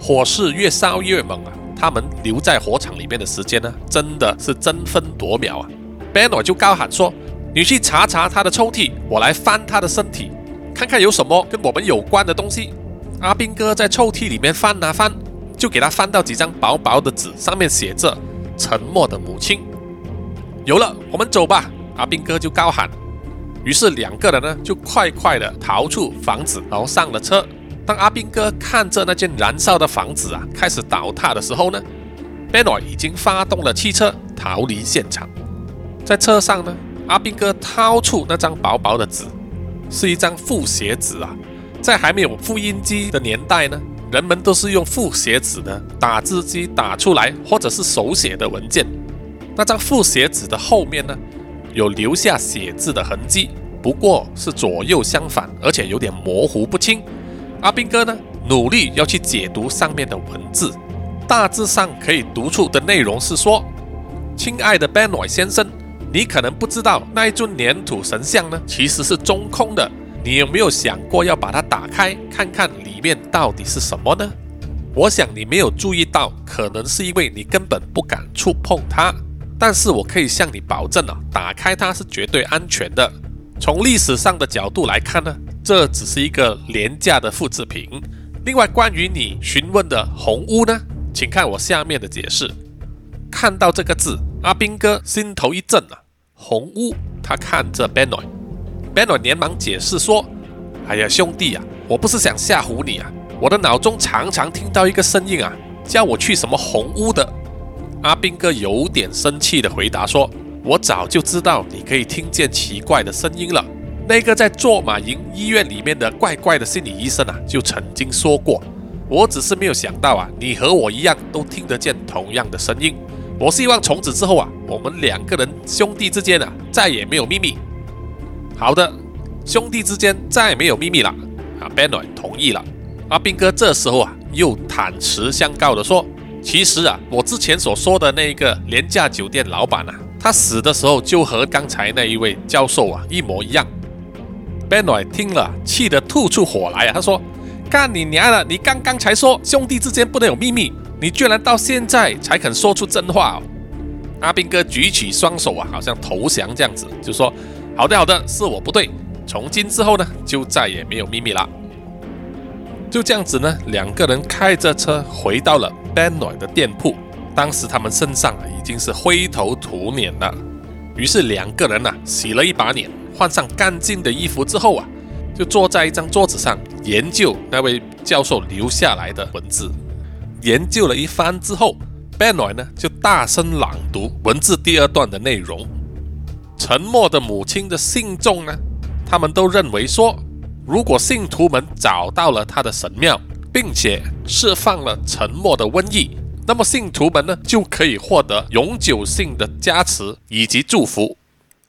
火势越烧越猛啊，他们留在火场里面的时间呢，真的是争分夺秒啊。Beno 就高喊说。你去查查他的抽屉，我来翻他的身体，看看有什么跟我们有关的东西。阿兵哥在抽屉里面翻啊翻，就给他翻到几张薄薄的纸，上面写着“沉默的母亲”。有了，我们走吧！阿兵哥就高喊。于是两个人呢就快快的逃出房子，然后上了车。当阿兵哥看着那间燃烧的房子啊开始倒塌的时候呢，Benoit 已经发动了汽车逃离现场。在车上呢，阿兵哥掏出那张薄薄的纸，是一张复写纸啊。在还没有复印机的年代呢，人们都是用复写纸的打字机打出来，或者是手写的文件。那张复写纸的后面呢？有留下写字的痕迹，不过是左右相反，而且有点模糊不清。阿兵哥呢，努力要去解读上面的文字，大致上可以读出的内容是说：“亲爱的 Benoit 先生，你可能不知道那一尊粘土神像呢，其实是中空的。你有没有想过要把它打开，看看里面到底是什么呢？我想你没有注意到，可能是因为你根本不敢触碰它。”但是我可以向你保证啊，打开它是绝对安全的。从历史上的角度来看呢，这只是一个廉价的复制品。另外，关于你询问的红屋呢，请看我下面的解释。看到这个字，阿兵哥心头一震啊。红屋，他看着 Benoit，Benoit 连忙解释说：“哎呀，兄弟啊，我不是想吓唬你啊，我的脑中常常听到一个声音啊，叫我去什么红屋的。”阿兵哥有点生气的回答说：“我早就知道你可以听见奇怪的声音了。那个在坐马营医院里面的怪怪的心理医生啊，就曾经说过。我只是没有想到啊，你和我一样都听得见同样的声音。我希望从此之后啊，我们两个人兄弟之间啊，再也没有秘密。好的，兄弟之间再也没有秘密了。”啊 b e n o 同意了。阿兵哥这时候啊，又坦诚相告的说。其实啊，我之前所说的那一个廉价酒店老板啊，他死的时候就和刚才那一位教授啊一模一样。Benoit 听了，气得吐出火来啊！他说：“干你娘的！你刚刚才说兄弟之间不能有秘密，你居然到现在才肯说出真话！”阿兵哥举起双手啊，好像投降这样子，就说：“好的，好的，是我不对。从今之后呢，就再也没有秘密了。”就这样子呢，两个人开着车回到了 Benoit 的店铺。当时他们身上啊已经是灰头土脸了。于是两个人呢洗了一把脸，换上干净的衣服之后啊，就坐在一张桌子上研究那位教授留下来的文字。研究了一番之后，Benoit 呢就大声朗读文字第二段的内容。沉默的母亲的信众呢，他们都认为说。如果信徒们找到了他的神庙，并且释放了沉默的瘟疫，那么信徒们呢就可以获得永久性的加持以及祝福。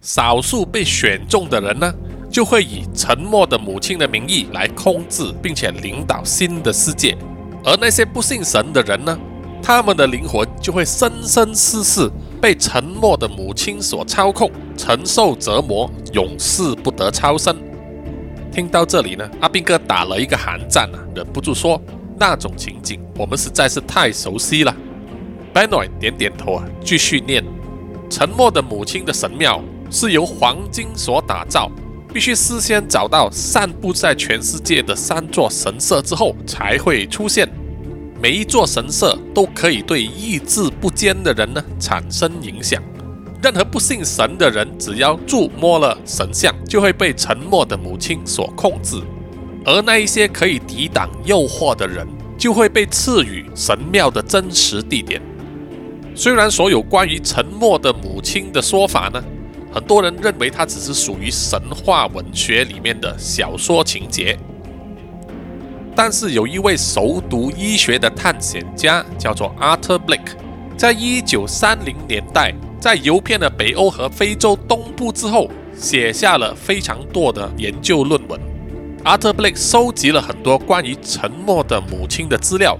少数被选中的人呢，就会以沉默的母亲的名义来控制并且领导新的世界。而那些不信神的人呢，他们的灵魂就会生生世世被沉默的母亲所操控，承受折磨，永世不得超生。听到这里呢，阿兵哥打了一个寒战啊，忍不住说：“那种情景，我们实在是太熟悉了。” Benoit 点点头啊，继续念：“沉默的母亲的神庙是由黄金所打造，必须事先找到散布在全世界的三座神社之后才会出现。每一座神社都可以对意志不坚的人呢产生影响。”任何不信神的人，只要触摸了神像，就会被沉默的母亲所控制；而那一些可以抵挡诱惑的人，就会被赐予神庙的真实地点。虽然所有关于沉默的母亲的说法呢，很多人认为它只是属于神话文学里面的小说情节，但是有一位熟读医学的探险家，叫做 Arthur Blake，在一九三零年代。在游遍了北欧和非洲东部之后，写下了非常多的研究论文。阿特布雷收集了很多关于沉默的母亲的资料，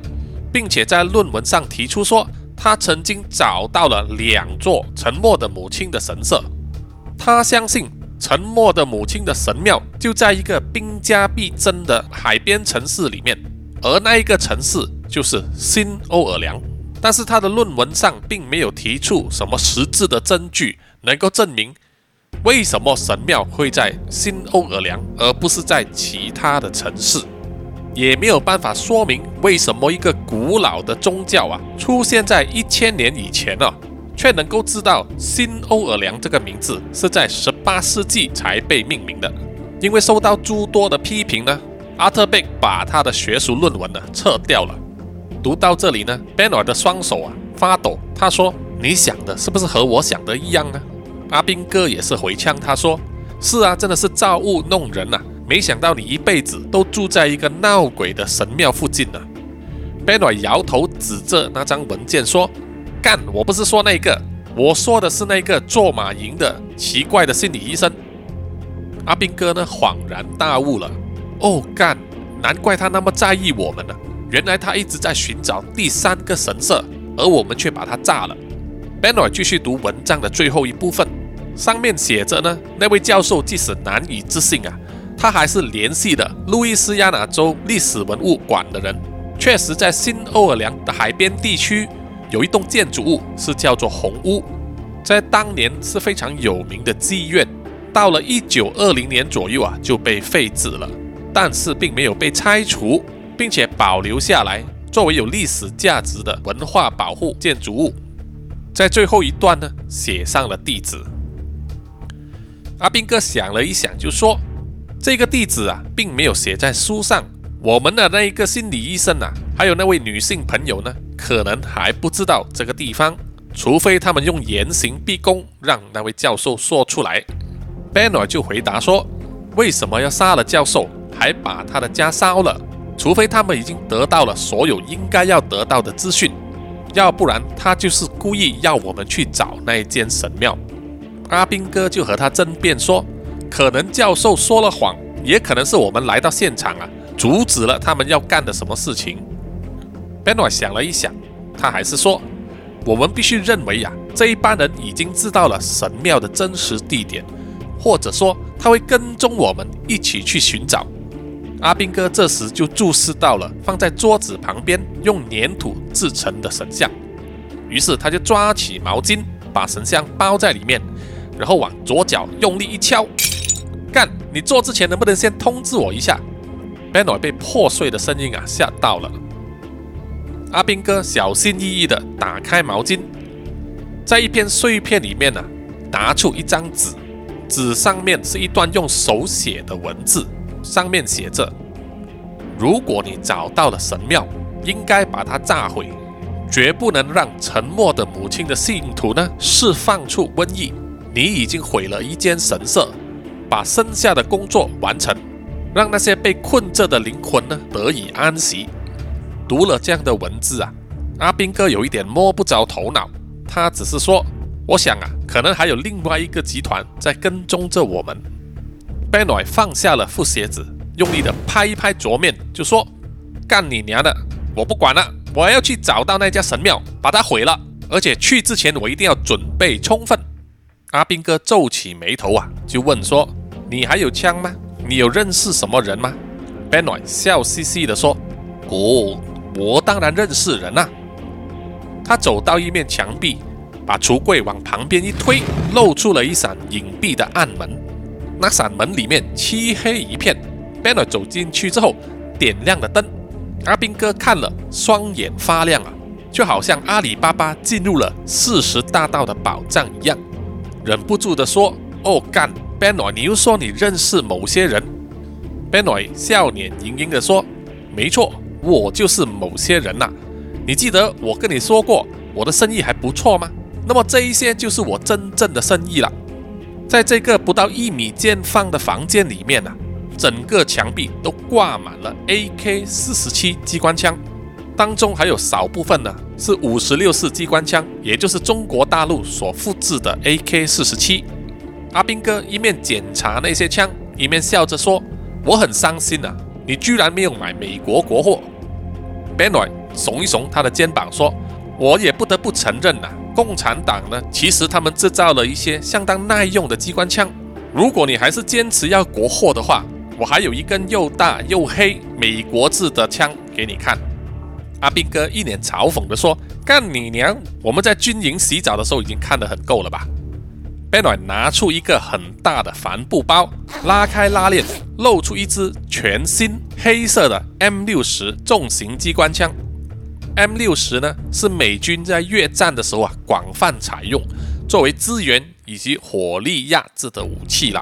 并且在论文上提出说，他曾经找到了两座沉默的母亲的神社。他相信沉默的母亲的神庙就在一个兵家必争的海边城市里面，而那一个城市就是新欧尔良。但是他的论文上并没有提出什么实质的证据能够证明为什么神庙会在新欧尔良而不是在其他的城市，也没有办法说明为什么一个古老的宗教啊出现在一千年以前呢，却能够知道新欧尔良这个名字是在十八世纪才被命名的。因为受到诸多的批评呢，阿特贝把他的学术论文呢撤掉了。读到这里呢，Ben 尔的双手啊发抖。他说：“你想的是不是和我想的一样呢？”阿斌哥也是回呛他说：“是啊，真的是造物弄人呐！没想到你一辈子都住在一个闹鬼的神庙附近呢。” Benoit 摇头指着那张文件说：“干，我不是说那个，我说的是那个做马营的奇怪的心理医生。”阿斌哥呢恍然大悟了，哦干，难怪他那么在意我们呢，原来他一直在寻找第三个神社，而我们却把他炸了。Benoit 继续读文章的最后一部分，上面写着呢，那位教授即使难以置信啊，他还是联系了路易斯亚那州历史文物馆的人，确实在新奥尔良的海边地区有一栋建筑物是叫做红屋，在当年是非常有名的妓院。到了一九二零年左右啊，就被废止了，但是并没有被拆除，并且保留下来，作为有历史价值的文化保护建筑物。在最后一段呢，写上了地址。阿兵哥想了一想，就说：“这个地址啊，并没有写在书上。我们的那一个心理医生啊，还有那位女性朋友呢，可能还不知道这个地方，除非他们用严刑逼供，让那位教授说出来。” Benoit 就回答说：“为什么要杀了教授，还把他的家烧了？除非他们已经得到了所有应该要得到的资讯，要不然他就是故意要我们去找那一间神庙。”阿兵哥就和他争辩说：“可能教授说了谎，也可能是我们来到现场啊，阻止了他们要干的什么事情。Ben 想了一想，他还是说：“我们必须认为呀，这一班人已经知道了神庙的真实地点。”或者说他会跟踪我们一起去寻找。阿兵哥这时就注视到了放在桌子旁边用粘土制成的神像，于是他就抓起毛巾把神像包在里面，然后往左脚用力一敲。干！你做之前能不能先通知我一下？Benoit 被破碎的声音啊吓到了。阿兵哥小心翼翼地打开毛巾，在一片碎片里面呢，拿出一张纸。纸上面是一段用手写的文字，上面写着：“如果你找到了神庙，应该把它炸毁，绝不能让沉默的母亲的信徒呢释放出瘟疫。你已经毁了一间神社，把剩下的工作完成，让那些被困着的灵魂呢得以安息。”读了这样的文字啊，阿兵哥有一点摸不着头脑，他只是说。我想啊，可能还有另外一个集团在跟踪着我们。Benoi 放下了副鞋子，用力的拍一拍桌面，就说：“干你娘的！我不管了，我要去找到那家神庙，把它毁了。而且去之前，我一定要准备充分。”阿兵哥皱起眉头啊，就问说：“你还有枪吗？你有认识什么人吗 benoi 笑嘻嘻的说：“哦，我当然认识人啊。”他走到一面墙壁。把橱柜往旁边一推，露出了一扇隐蔽的暗门。那扇门里面漆黑一片。，Beno 走进去之后，点亮了灯。阿兵哥看了，双眼发亮啊，就好像阿里巴巴进入了四十大盗的宝藏一样，忍不住的说：“哦，干，Beno，你又说你认识某些人？”Benoit 笑脸盈盈的说：“没错，我就是某些人呐。你记得我跟你说过，我的生意还不错吗？”那么这一些就是我真正的生意了。在这个不到一米见方的房间里面呢，整个墙壁都挂满了 AK 四十七机关枪，当中还有少部分呢是五十六式机关枪，也就是中国大陆所复制的 AK 四十七。阿兵哥一面检查那些枪，一面笑着说：“我很伤心啊，你居然没有买美国国货。”Benoit 耸一耸他的肩膀说：“我也不得不承认呐。”共产党呢，其实他们制造了一些相当耐用的机关枪。如果你还是坚持要国货的话，我还有一根又大又黑美国制的枪给你看。阿兵哥一脸嘲讽地说：“干你娘！我们在军营洗澡的时候已经看得很够了吧贝暖拿出一个很大的帆布包，拉开拉链，露出一支全新黑色的 M 六十重型机关枪。M 六十呢是美军在越战的时候啊广泛采用，作为资源以及火力压制的武器啦。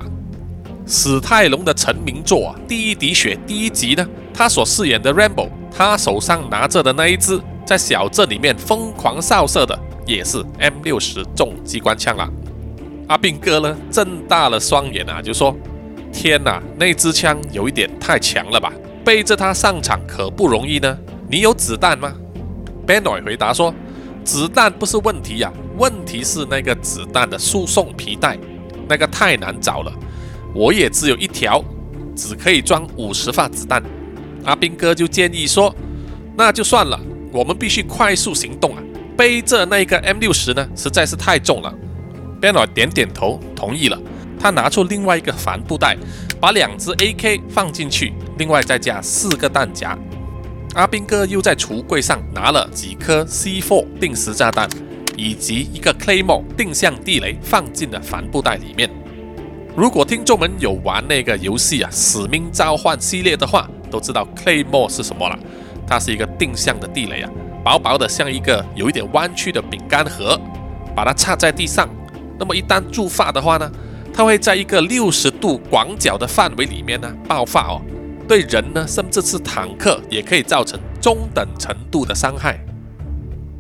史泰龙的成名作啊《第一滴血》第一集呢，他所饰演的 Rambo，他手上拿着的那一支在小镇里面疯狂扫射的，也是 M 六十重机关枪啦。阿兵哥呢睁大了双眼啊，就说：“天哪，那支枪有一点太强了吧？背着它上场可不容易呢。你有子弹吗？”Benoy 回答说：“子弹不是问题呀，问题是那个子弹的输送皮带，那个太难找了。”我也只有一条，只可以装五十发子弹。阿兵哥就建议说：“那就算了，我们必须快速行动啊！背着那个 M 六十呢，实在是太重了。” b e n 点点头，同意了。他拿出另外一个帆布袋，把两只 AK 放进去，另外再加四个弹夹。阿兵哥又在橱柜上拿了几颗 C4 定时炸弹，以及一个 Claymore 定向地雷，放进了帆布袋里面。如果听众们有玩那个游戏啊，《使命召唤》系列的话，都知道 Claymore 是什么了。它是一个定向的地雷啊，薄薄的像一个有一点弯曲的饼干盒，把它插在地上。那么一旦触发的话呢，它会在一个六十度广角的范围里面呢爆发哦，对人呢，甚至是坦克也可以造成中等程度的伤害。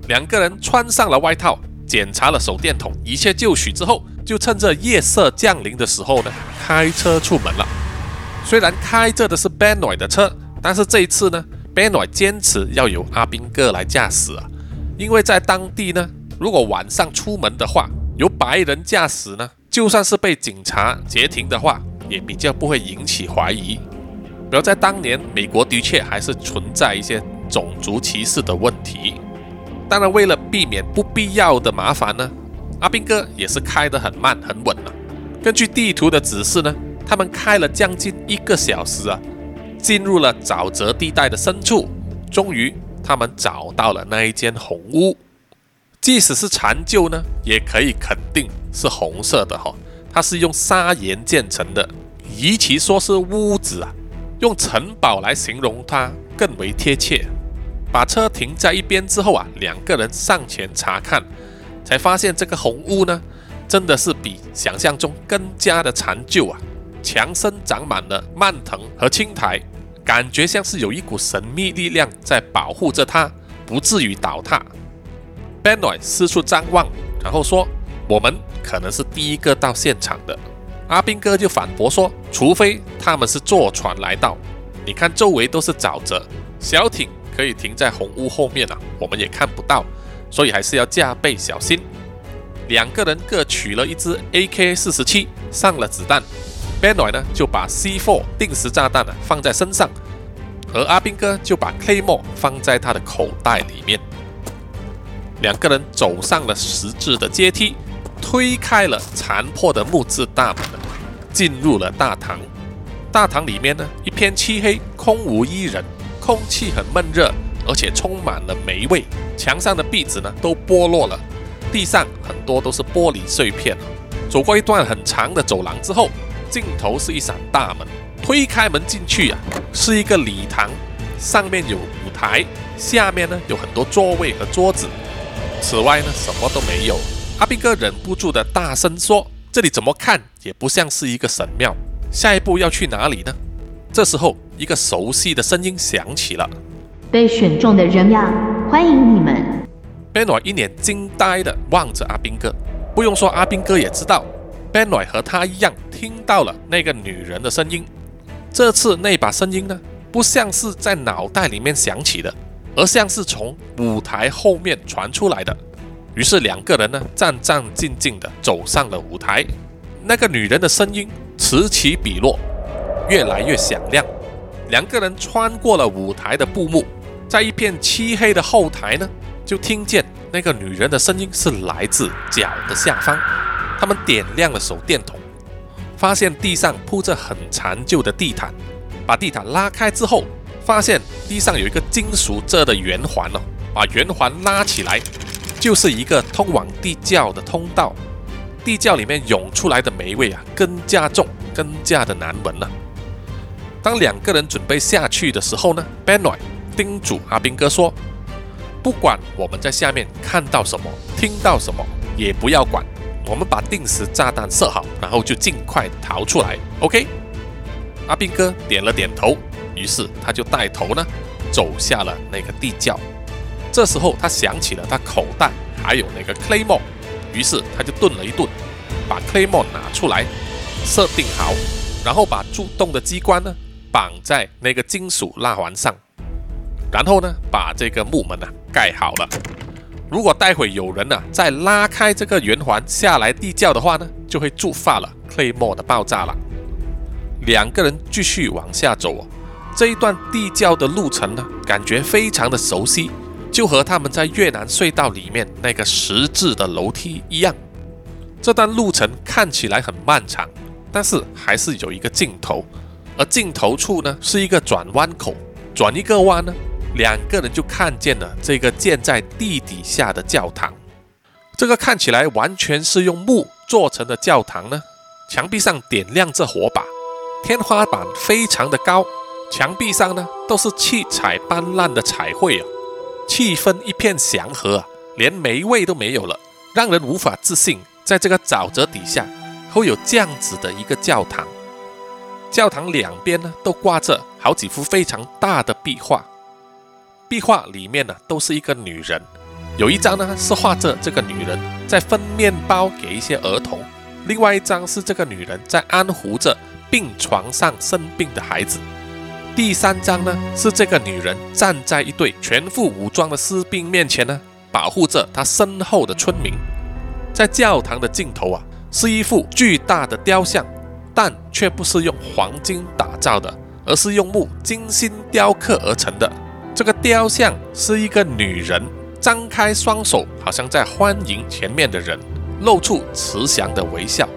两个人穿上了外套，检查了手电筒，一切就绪之后。就趁着夜色降临的时候呢，开车出门了。虽然开着的是 Benoy 的车，但是这一次呢，Benoy 坚持要由阿兵哥来驾驶啊。因为在当地呢，如果晚上出门的话，由白人驾驶呢，就算是被警察截停的话，也比较不会引起怀疑。而在当年，美国的确还是存在一些种族歧视的问题。当然，为了避免不必要的麻烦呢。阿兵哥也是开得很慢很稳了。根据地图的指示呢，他们开了将近一个小时啊，进入了沼泽地带的深处。终于，他们找到了那一间红屋。即使是残旧呢，也可以肯定是红色的哈。它是用砂岩建成的，与其说是屋子啊，用城堡来形容它更为贴切。把车停在一边之后啊，两个人上前查看。才发现这个红屋呢，真的是比想象中更加的残旧啊！墙身长满了蔓藤和青苔，感觉像是有一股神秘力量在保护着它，不至于倒塌。Benoy 四处张望，然后说：“我们可能是第一个到现场的。”阿兵哥就反驳说：“除非他们是坐船来到，你看周围都是沼泽，小艇可以停在红屋后面啊，我们也看不到。”所以还是要加倍小心。两个人各取了一支 AK 四十七，上了子弹。Benoy 呢就把 C4 定时炸弹呢放在身上，而阿兵哥就把 Kimo 放在他的口袋里面。两个人走上了石质的阶梯，推开了残破的木质大门，进入了大堂。大堂里面呢一片漆黑，空无一人，空气很闷热。而且充满了霉味，墙上的壁纸呢都剥落了，地上很多都是玻璃碎片。走过一段很长的走廊之后，尽头是一扇大门，推开门进去啊，是一个礼堂，上面有舞台，下面呢有很多座位和桌子，此外呢什么都没有。阿兵哥忍不住的大声说：“这里怎么看也不像是一个神庙，下一步要去哪里呢？”这时候，一个熟悉的声音响起了。被选中的人呀，欢迎你们！Benoy 一脸惊呆的望着阿兵哥，不用说，阿兵哥也知道，Benoy 和他一样听到了那个女人的声音。这次那把声音呢，不像是在脑袋里面响起的，而像是从舞台后面传出来的。于是两个人呢，战战兢兢地走上了舞台。那个女人的声音此起彼落，越来越响亮。两个人穿过了舞台的布幕。在一片漆黑的后台呢，就听见那个女人的声音是来自脚的下方。他们点亮了手电筒，发现地上铺着很残旧的地毯。把地毯拉开之后，发现地上有一个金属制的圆环哦。把圆环拉起来，就是一个通往地窖的通道。地窖里面涌出来的霉味啊，更加重，更加的难闻了。当两个人准备下去的时候呢，Benoy。叮嘱阿兵哥说：“不管我们在下面看到什么、听到什么，也不要管。我们把定时炸弹设好，然后就尽快逃出来。OK？阿兵哥点了点头，于是他就带头呢走下了那个地窖。这时候他想起了他口袋还有那个 Claymore，于是他就顿了一顿，把 Claymore 拿出来，设定好，然后把主动的机关呢绑在那个金属蜡环上。然后呢，把这个木门呢盖好了。如果待会有人呢再拉开这个圆环下来地窖的话呢，就会触发了 Claymore 的爆炸了。两个人继续往下走，这一段地窖的路程呢，感觉非常的熟悉，就和他们在越南隧道里面那个十字的楼梯一样。这段路程看起来很漫长，但是还是有一个尽头，而尽头处呢是一个转弯口，转一个弯呢。两个人就看见了这个建在地底下的教堂，这个看起来完全是用木做成的教堂呢。墙壁上点亮着火把，天花板非常的高，墙壁上呢都是七彩斑斓的彩绘啊，气氛一片祥和，连霉味都没有了，让人无法置信，在这个沼泽底下会有这样子的一个教堂。教堂两边呢都挂着好几幅非常大的壁画。壁画里面呢，都是一个女人，有一张呢是画着这个女人在分面包给一些儿童，另外一张是这个女人在安抚着病床上生病的孩子，第三张呢是这个女人站在一队全副武装的士兵面前呢，保护着她身后的村民。在教堂的尽头啊，是一幅巨大的雕像，但却不是用黄金打造的，而是用木精心雕刻而成的。这个雕像是一个女人张开双手，好像在欢迎前面的人，露出慈祥的微笑。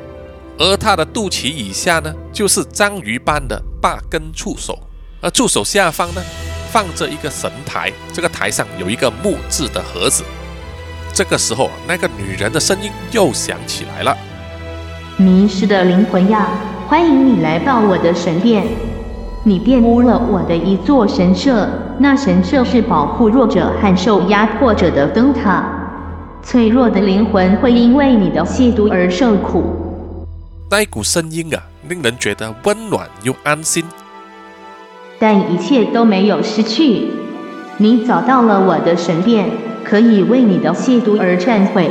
而她的肚脐以下呢，就是章鱼般的八根触手，而助手下方呢，放着一个神台，这个台上有一个木质的盒子。这个时候，那个女人的声音又响起来了：“迷失的灵魂呀，欢迎你来到我的神殿。”你玷污了我的一座神社，那神社是保护弱者和受压迫者的灯塔。脆弱的灵魂会因为你的亵渎而受苦。那一股声音啊，令人觉得温暖又安心。但一切都没有失去。你找到了我的神殿，可以为你的亵渎而忏悔。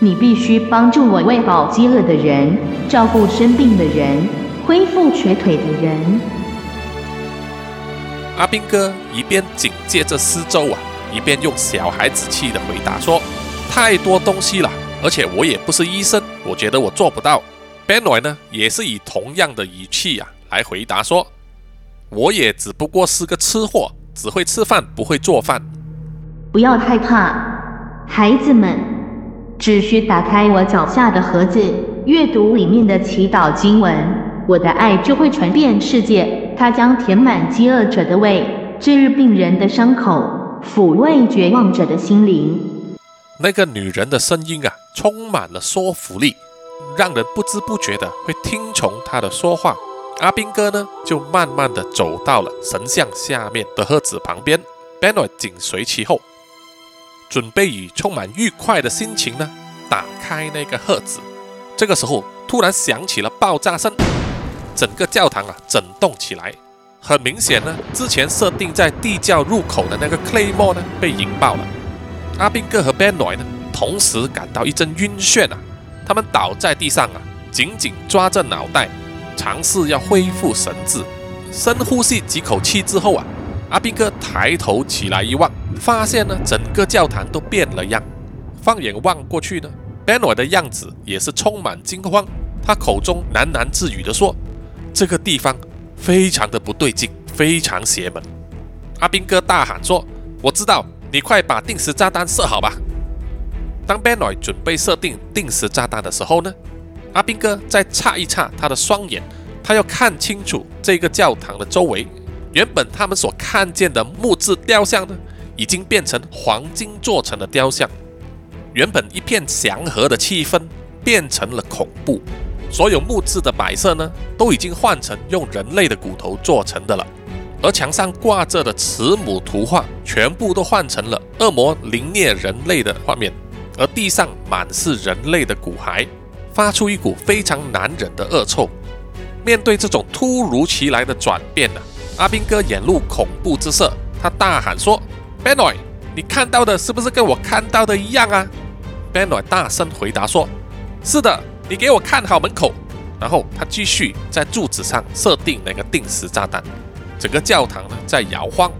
你必须帮助我喂饱饥饿的人，照顾生病的人，恢复瘸腿的人。阿兵哥一边警戒着四周啊，一边用小孩子气的回答说：“太多东西了，而且我也不是医生，我觉得我做不到。” Benoy 呢，也是以同样的语气啊来回答说：“我也只不过是个吃货，只会吃饭，不会做饭。”不要害怕，孩子们，只需打开我脚下的盒子，阅读里面的祈祷经文，我的爱就会传遍世界。它将填满饥饿者的胃，治愈病人的伤口，抚慰绝望者的心灵。那个女人的声音啊，充满了说服力，让人不知不觉的会听从她的说话。阿兵哥呢，就慢慢的走到了神像下面的盒子旁边，Benoy 紧随其后，准备以充满愉快的心情呢，打开那个盒子。这个时候，突然响起了爆炸声。整个教堂啊震动起来，很明显呢，之前设定在地窖入口的那个 Claymore 呢被引爆了。阿兵哥和 Benoy 呢同时感到一阵晕眩啊，他们倒在地上啊，紧紧抓着脑袋，尝试要恢复神智。深呼吸几口气之后啊，阿宾哥抬头起来一望，发现呢整个教堂都变了样。放眼望过去呢，Benoy 的样子也是充满惊慌，他口中喃喃自语地说。这个地方非常的不对劲，非常邪门。阿兵哥大喊说：“我知道，你快把定时炸弹设好吧。”当 Benoy 准备设定定时炸弹的时候呢，阿兵哥再擦一擦他的双眼，他要看清楚这个教堂的周围。原本他们所看见的木质雕像呢，已经变成黄金做成的雕像。原本一片祥和的气氛，变成了恐怖。所有木质的摆设呢，都已经换成用人类的骨头做成的了，而墙上挂着的慈母图画全部都换成了恶魔凌虐人类的画面，而地上满是人类的骨骸，发出一股非常难忍的恶臭。面对这种突如其来的转变呢，阿兵哥眼露恐怖之色，他大喊说：“Benoy，你看到的是不是跟我看到的一样啊？”Benoy 大声回答说：“是的，你给我看好门口。”然后他继续在柱子上设定那个定时炸弹。整个教堂呢在摇晃，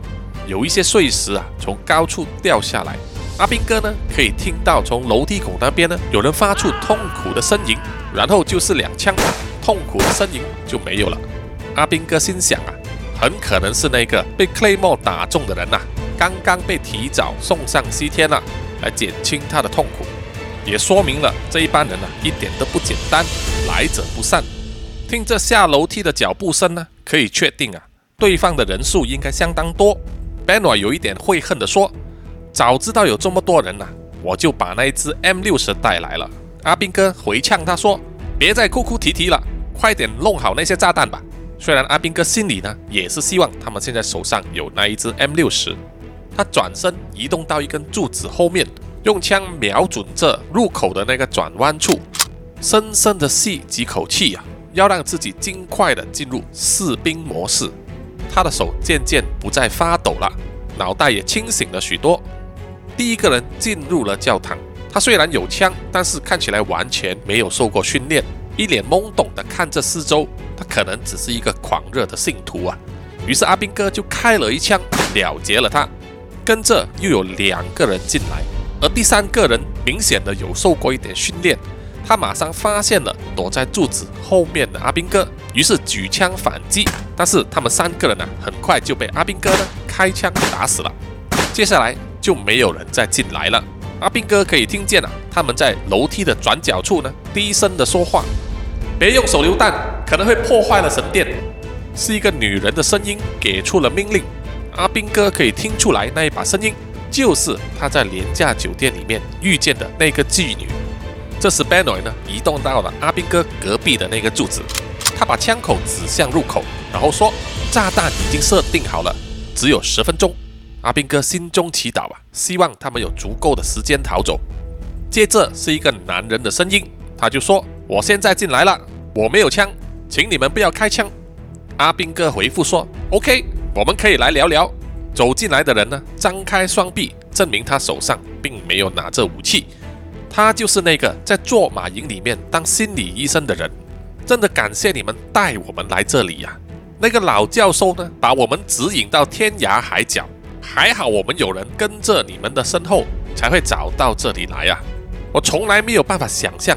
有一些碎石啊从高处掉下来。阿兵哥呢可以听到从楼梯口那边呢有人发出痛苦的呻吟，然后就是两枪，痛苦的呻吟就没有了。阿兵哥心想啊，很可能是那个被 Claymore 打中的人呐，刚刚被提早送上西天了，来减轻他的痛苦，也说明了这一班人呢一点都不简单，来者不善。听着下楼梯的脚步声呢，可以确定啊。对方的人数应该相当多。Benoit 有一点悔恨地说：“早知道有这么多人呐，我就把那一只 M 六十带来了。”阿兵哥回呛他说：“别再哭哭啼啼了，快点弄好那些炸弹吧。”虽然阿兵哥心里呢也是希望他们现在手上有那一只 M 六十，他转身移动到一根柱子后面，用枪瞄准这入口的那个转弯处，深深的吸几口气呀，要让自己尽快的进入士兵模式。他的手渐渐不再发抖了，脑袋也清醒了许多。第一个人进入了教堂，他虽然有枪，但是看起来完全没有受过训练，一脸懵懂地看着四周。他可能只是一个狂热的信徒啊。于是阿兵哥就开了一枪，了结了他。跟着又有两个人进来，而第三个人明显的有受过一点训练。他马上发现了躲在柱子后面的阿兵哥，于是举枪反击。但是他们三个人呢，很快就被阿兵哥呢开枪打死了。接下来就没有人再进来了。阿兵哥可以听见啊，他们在楼梯的转角处呢低声的说话：“别用手榴弹，可能会破坏了神殿。”是一个女人的声音给出了命令。阿兵哥可以听出来，那一把声音就是他在廉价酒店里面遇见的那个妓女。这时，Benoy 呢移动到了阿兵哥隔壁的那个柱子，他把枪口指向入口，然后说：“炸弹已经设定好了，只有十分钟。”阿兵哥心中祈祷啊，希望他们有足够的时间逃走。接着是一个男人的声音，他就说：“我现在进来了，我没有枪，请你们不要开枪。”阿兵哥回复说：“OK，我们可以来聊聊。”走进来的人呢，张开双臂，证明他手上并没有拿着武器。他就是那个在坐马营里面当心理医生的人，真的感谢你们带我们来这里呀。那个老教授呢，把我们指引到天涯海角，还好我们有人跟着你们的身后，才会找到这里来呀。我从来没有办法想象，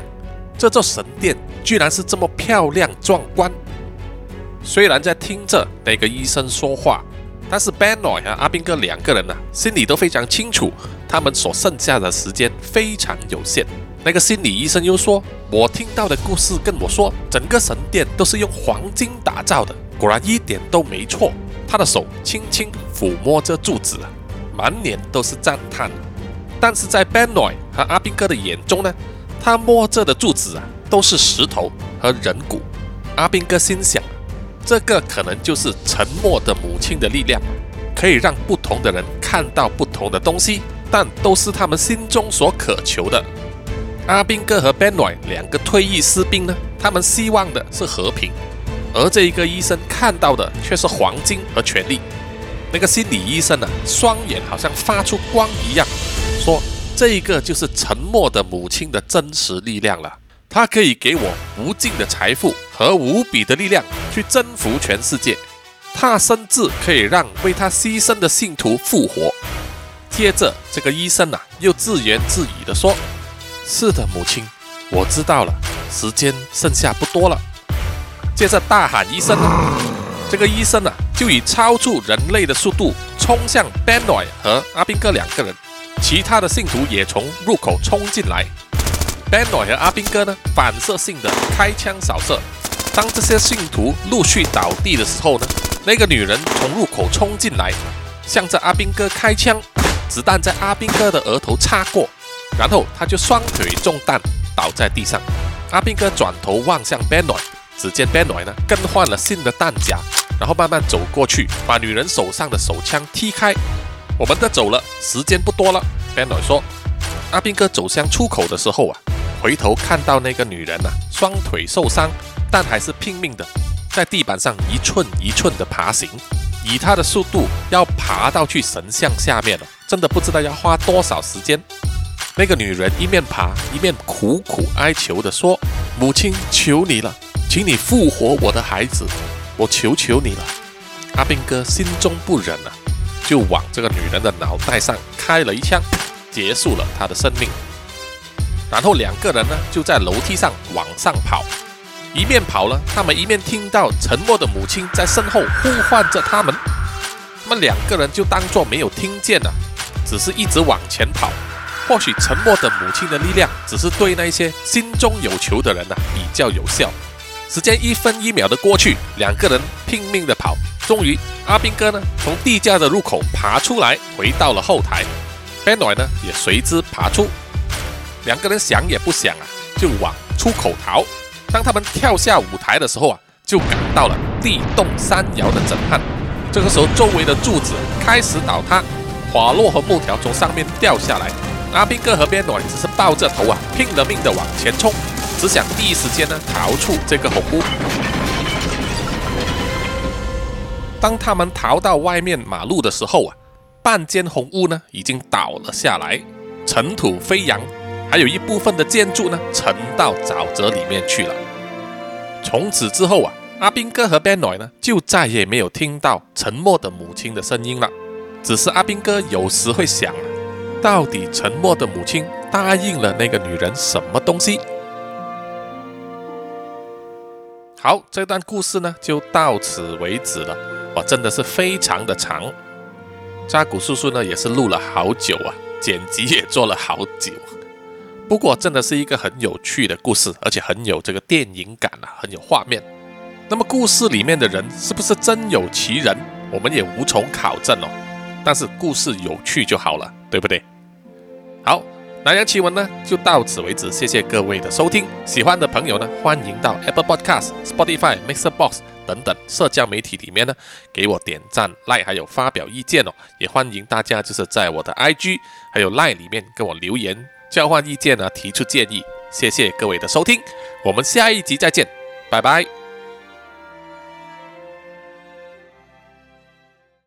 这座神殿居然是这么漂亮壮观。虽然在听着那个医生说话。但是 Benoy 和阿兵哥两个人呢，心里都非常清楚，他们所剩下的时间非常有限。那个心理医生又说：“我听到的故事跟我说，整个神殿都是用黄金打造的，果然一点都没错。”他的手轻轻抚摸着柱子，满脸都是赞叹。但是在 Benoy 和阿兵哥的眼中呢，他摸着的柱子啊，都是石头和人骨。阿兵哥心想。这个可能就是沉默的母亲的力量，可以让不同的人看到不同的东西，但都是他们心中所渴求的。阿兵哥和 Benoy 两个退役士兵呢，他们希望的是和平，而这一个医生看到的却是黄金和权力。那个心理医生呢，双眼好像发出光一样，说：“这一个就是沉默的母亲的真实力量了。”他可以给我无尽的财富和无比的力量去征服全世界，他甚至可以让为他牺牲的信徒复活。接着，这个医生呐又自言自语地说：“是的，母亲，我知道了，时间剩下不多了。”接着大喊一声，这个医生呐就以超出人类的速度冲向 Benoy 和阿兵哥两个人，其他的信徒也从入口冲进来。Benoy 和阿兵哥呢，反射性的开枪扫射。当这些信徒陆续倒地的时候呢，那个女人从入口冲进来，向着阿兵哥开枪。子弹在阿兵哥的额头擦过，然后他就双腿中弹，倒在地上。阿兵哥转头望向 Benoy，只见 Benoy 呢更换了新的弹夹，然后慢慢走过去，把女人手上的手枪踢开。我们的走了，时间不多了。Benno 说：“阿兵哥走向出口的时候啊，回头看到那个女人啊，双腿受伤，但还是拼命的在地板上一寸一寸的爬行。以她的速度，要爬到去神像下面了，真的不知道要花多少时间。那个女人一面爬一面苦苦哀求的说：‘母亲，求你了，请你复活我的孩子。’”我求求你了，阿兵哥心中不忍啊，就往这个女人的脑袋上开了一枪，结束了她的生命。然后两个人呢就在楼梯上往上跑，一面跑呢，他们一面听到沉默的母亲在身后呼唤着他们。那么两个人就当作没有听见了，只是一直往前跑。或许沉默的母亲的力量，只是对那些心中有求的人呢比较有效。时间一分一秒的过去，两个人拼命的跑，终于阿兵哥呢从地窖的入口爬出来，回到了后台。Benno 呢也随之爬出，两个人想也不想啊，就往出口逃。当他们跳下舞台的时候啊，就感到了地动山摇的震撼。这个时候，周围的柱子开始倒塌，滑落和木条从上面掉下来。阿兵哥和 Benno 只是抱着头啊，拼了命的往前冲。只想第一时间呢逃出这个红屋。当他们逃到外面马路的时候啊，半间红屋呢已经倒了下来，尘土飞扬，还有一部分的建筑呢沉到沼泽里面去了。从此之后啊，阿兵哥和 Benno 呢就再也没有听到沉默的母亲的声音了。只是阿兵哥有时会想啊，到底沉默的母亲答应了那个女人什么东西？好，这段故事呢就到此为止了。哇，真的是非常的长。扎古叔叔呢也是录了好久啊，剪辑也做了好久。不过真的是一个很有趣的故事，而且很有这个电影感啊，很有画面。那么故事里面的人是不是真有其人，我们也无从考证哦。但是故事有趣就好了，对不对？好。南洋奇闻呢，就到此为止。谢谢各位的收听，喜欢的朋友呢，欢迎到 Apple Podcast、Spotify、Mixer Box 等等社交媒体里面呢，给我点赞、like，还有发表意见哦。也欢迎大家就是在我的 IG 还有 like 里面跟我留言，交换意见呢，提出建议。谢谢各位的收听，我们下一集再见，拜拜。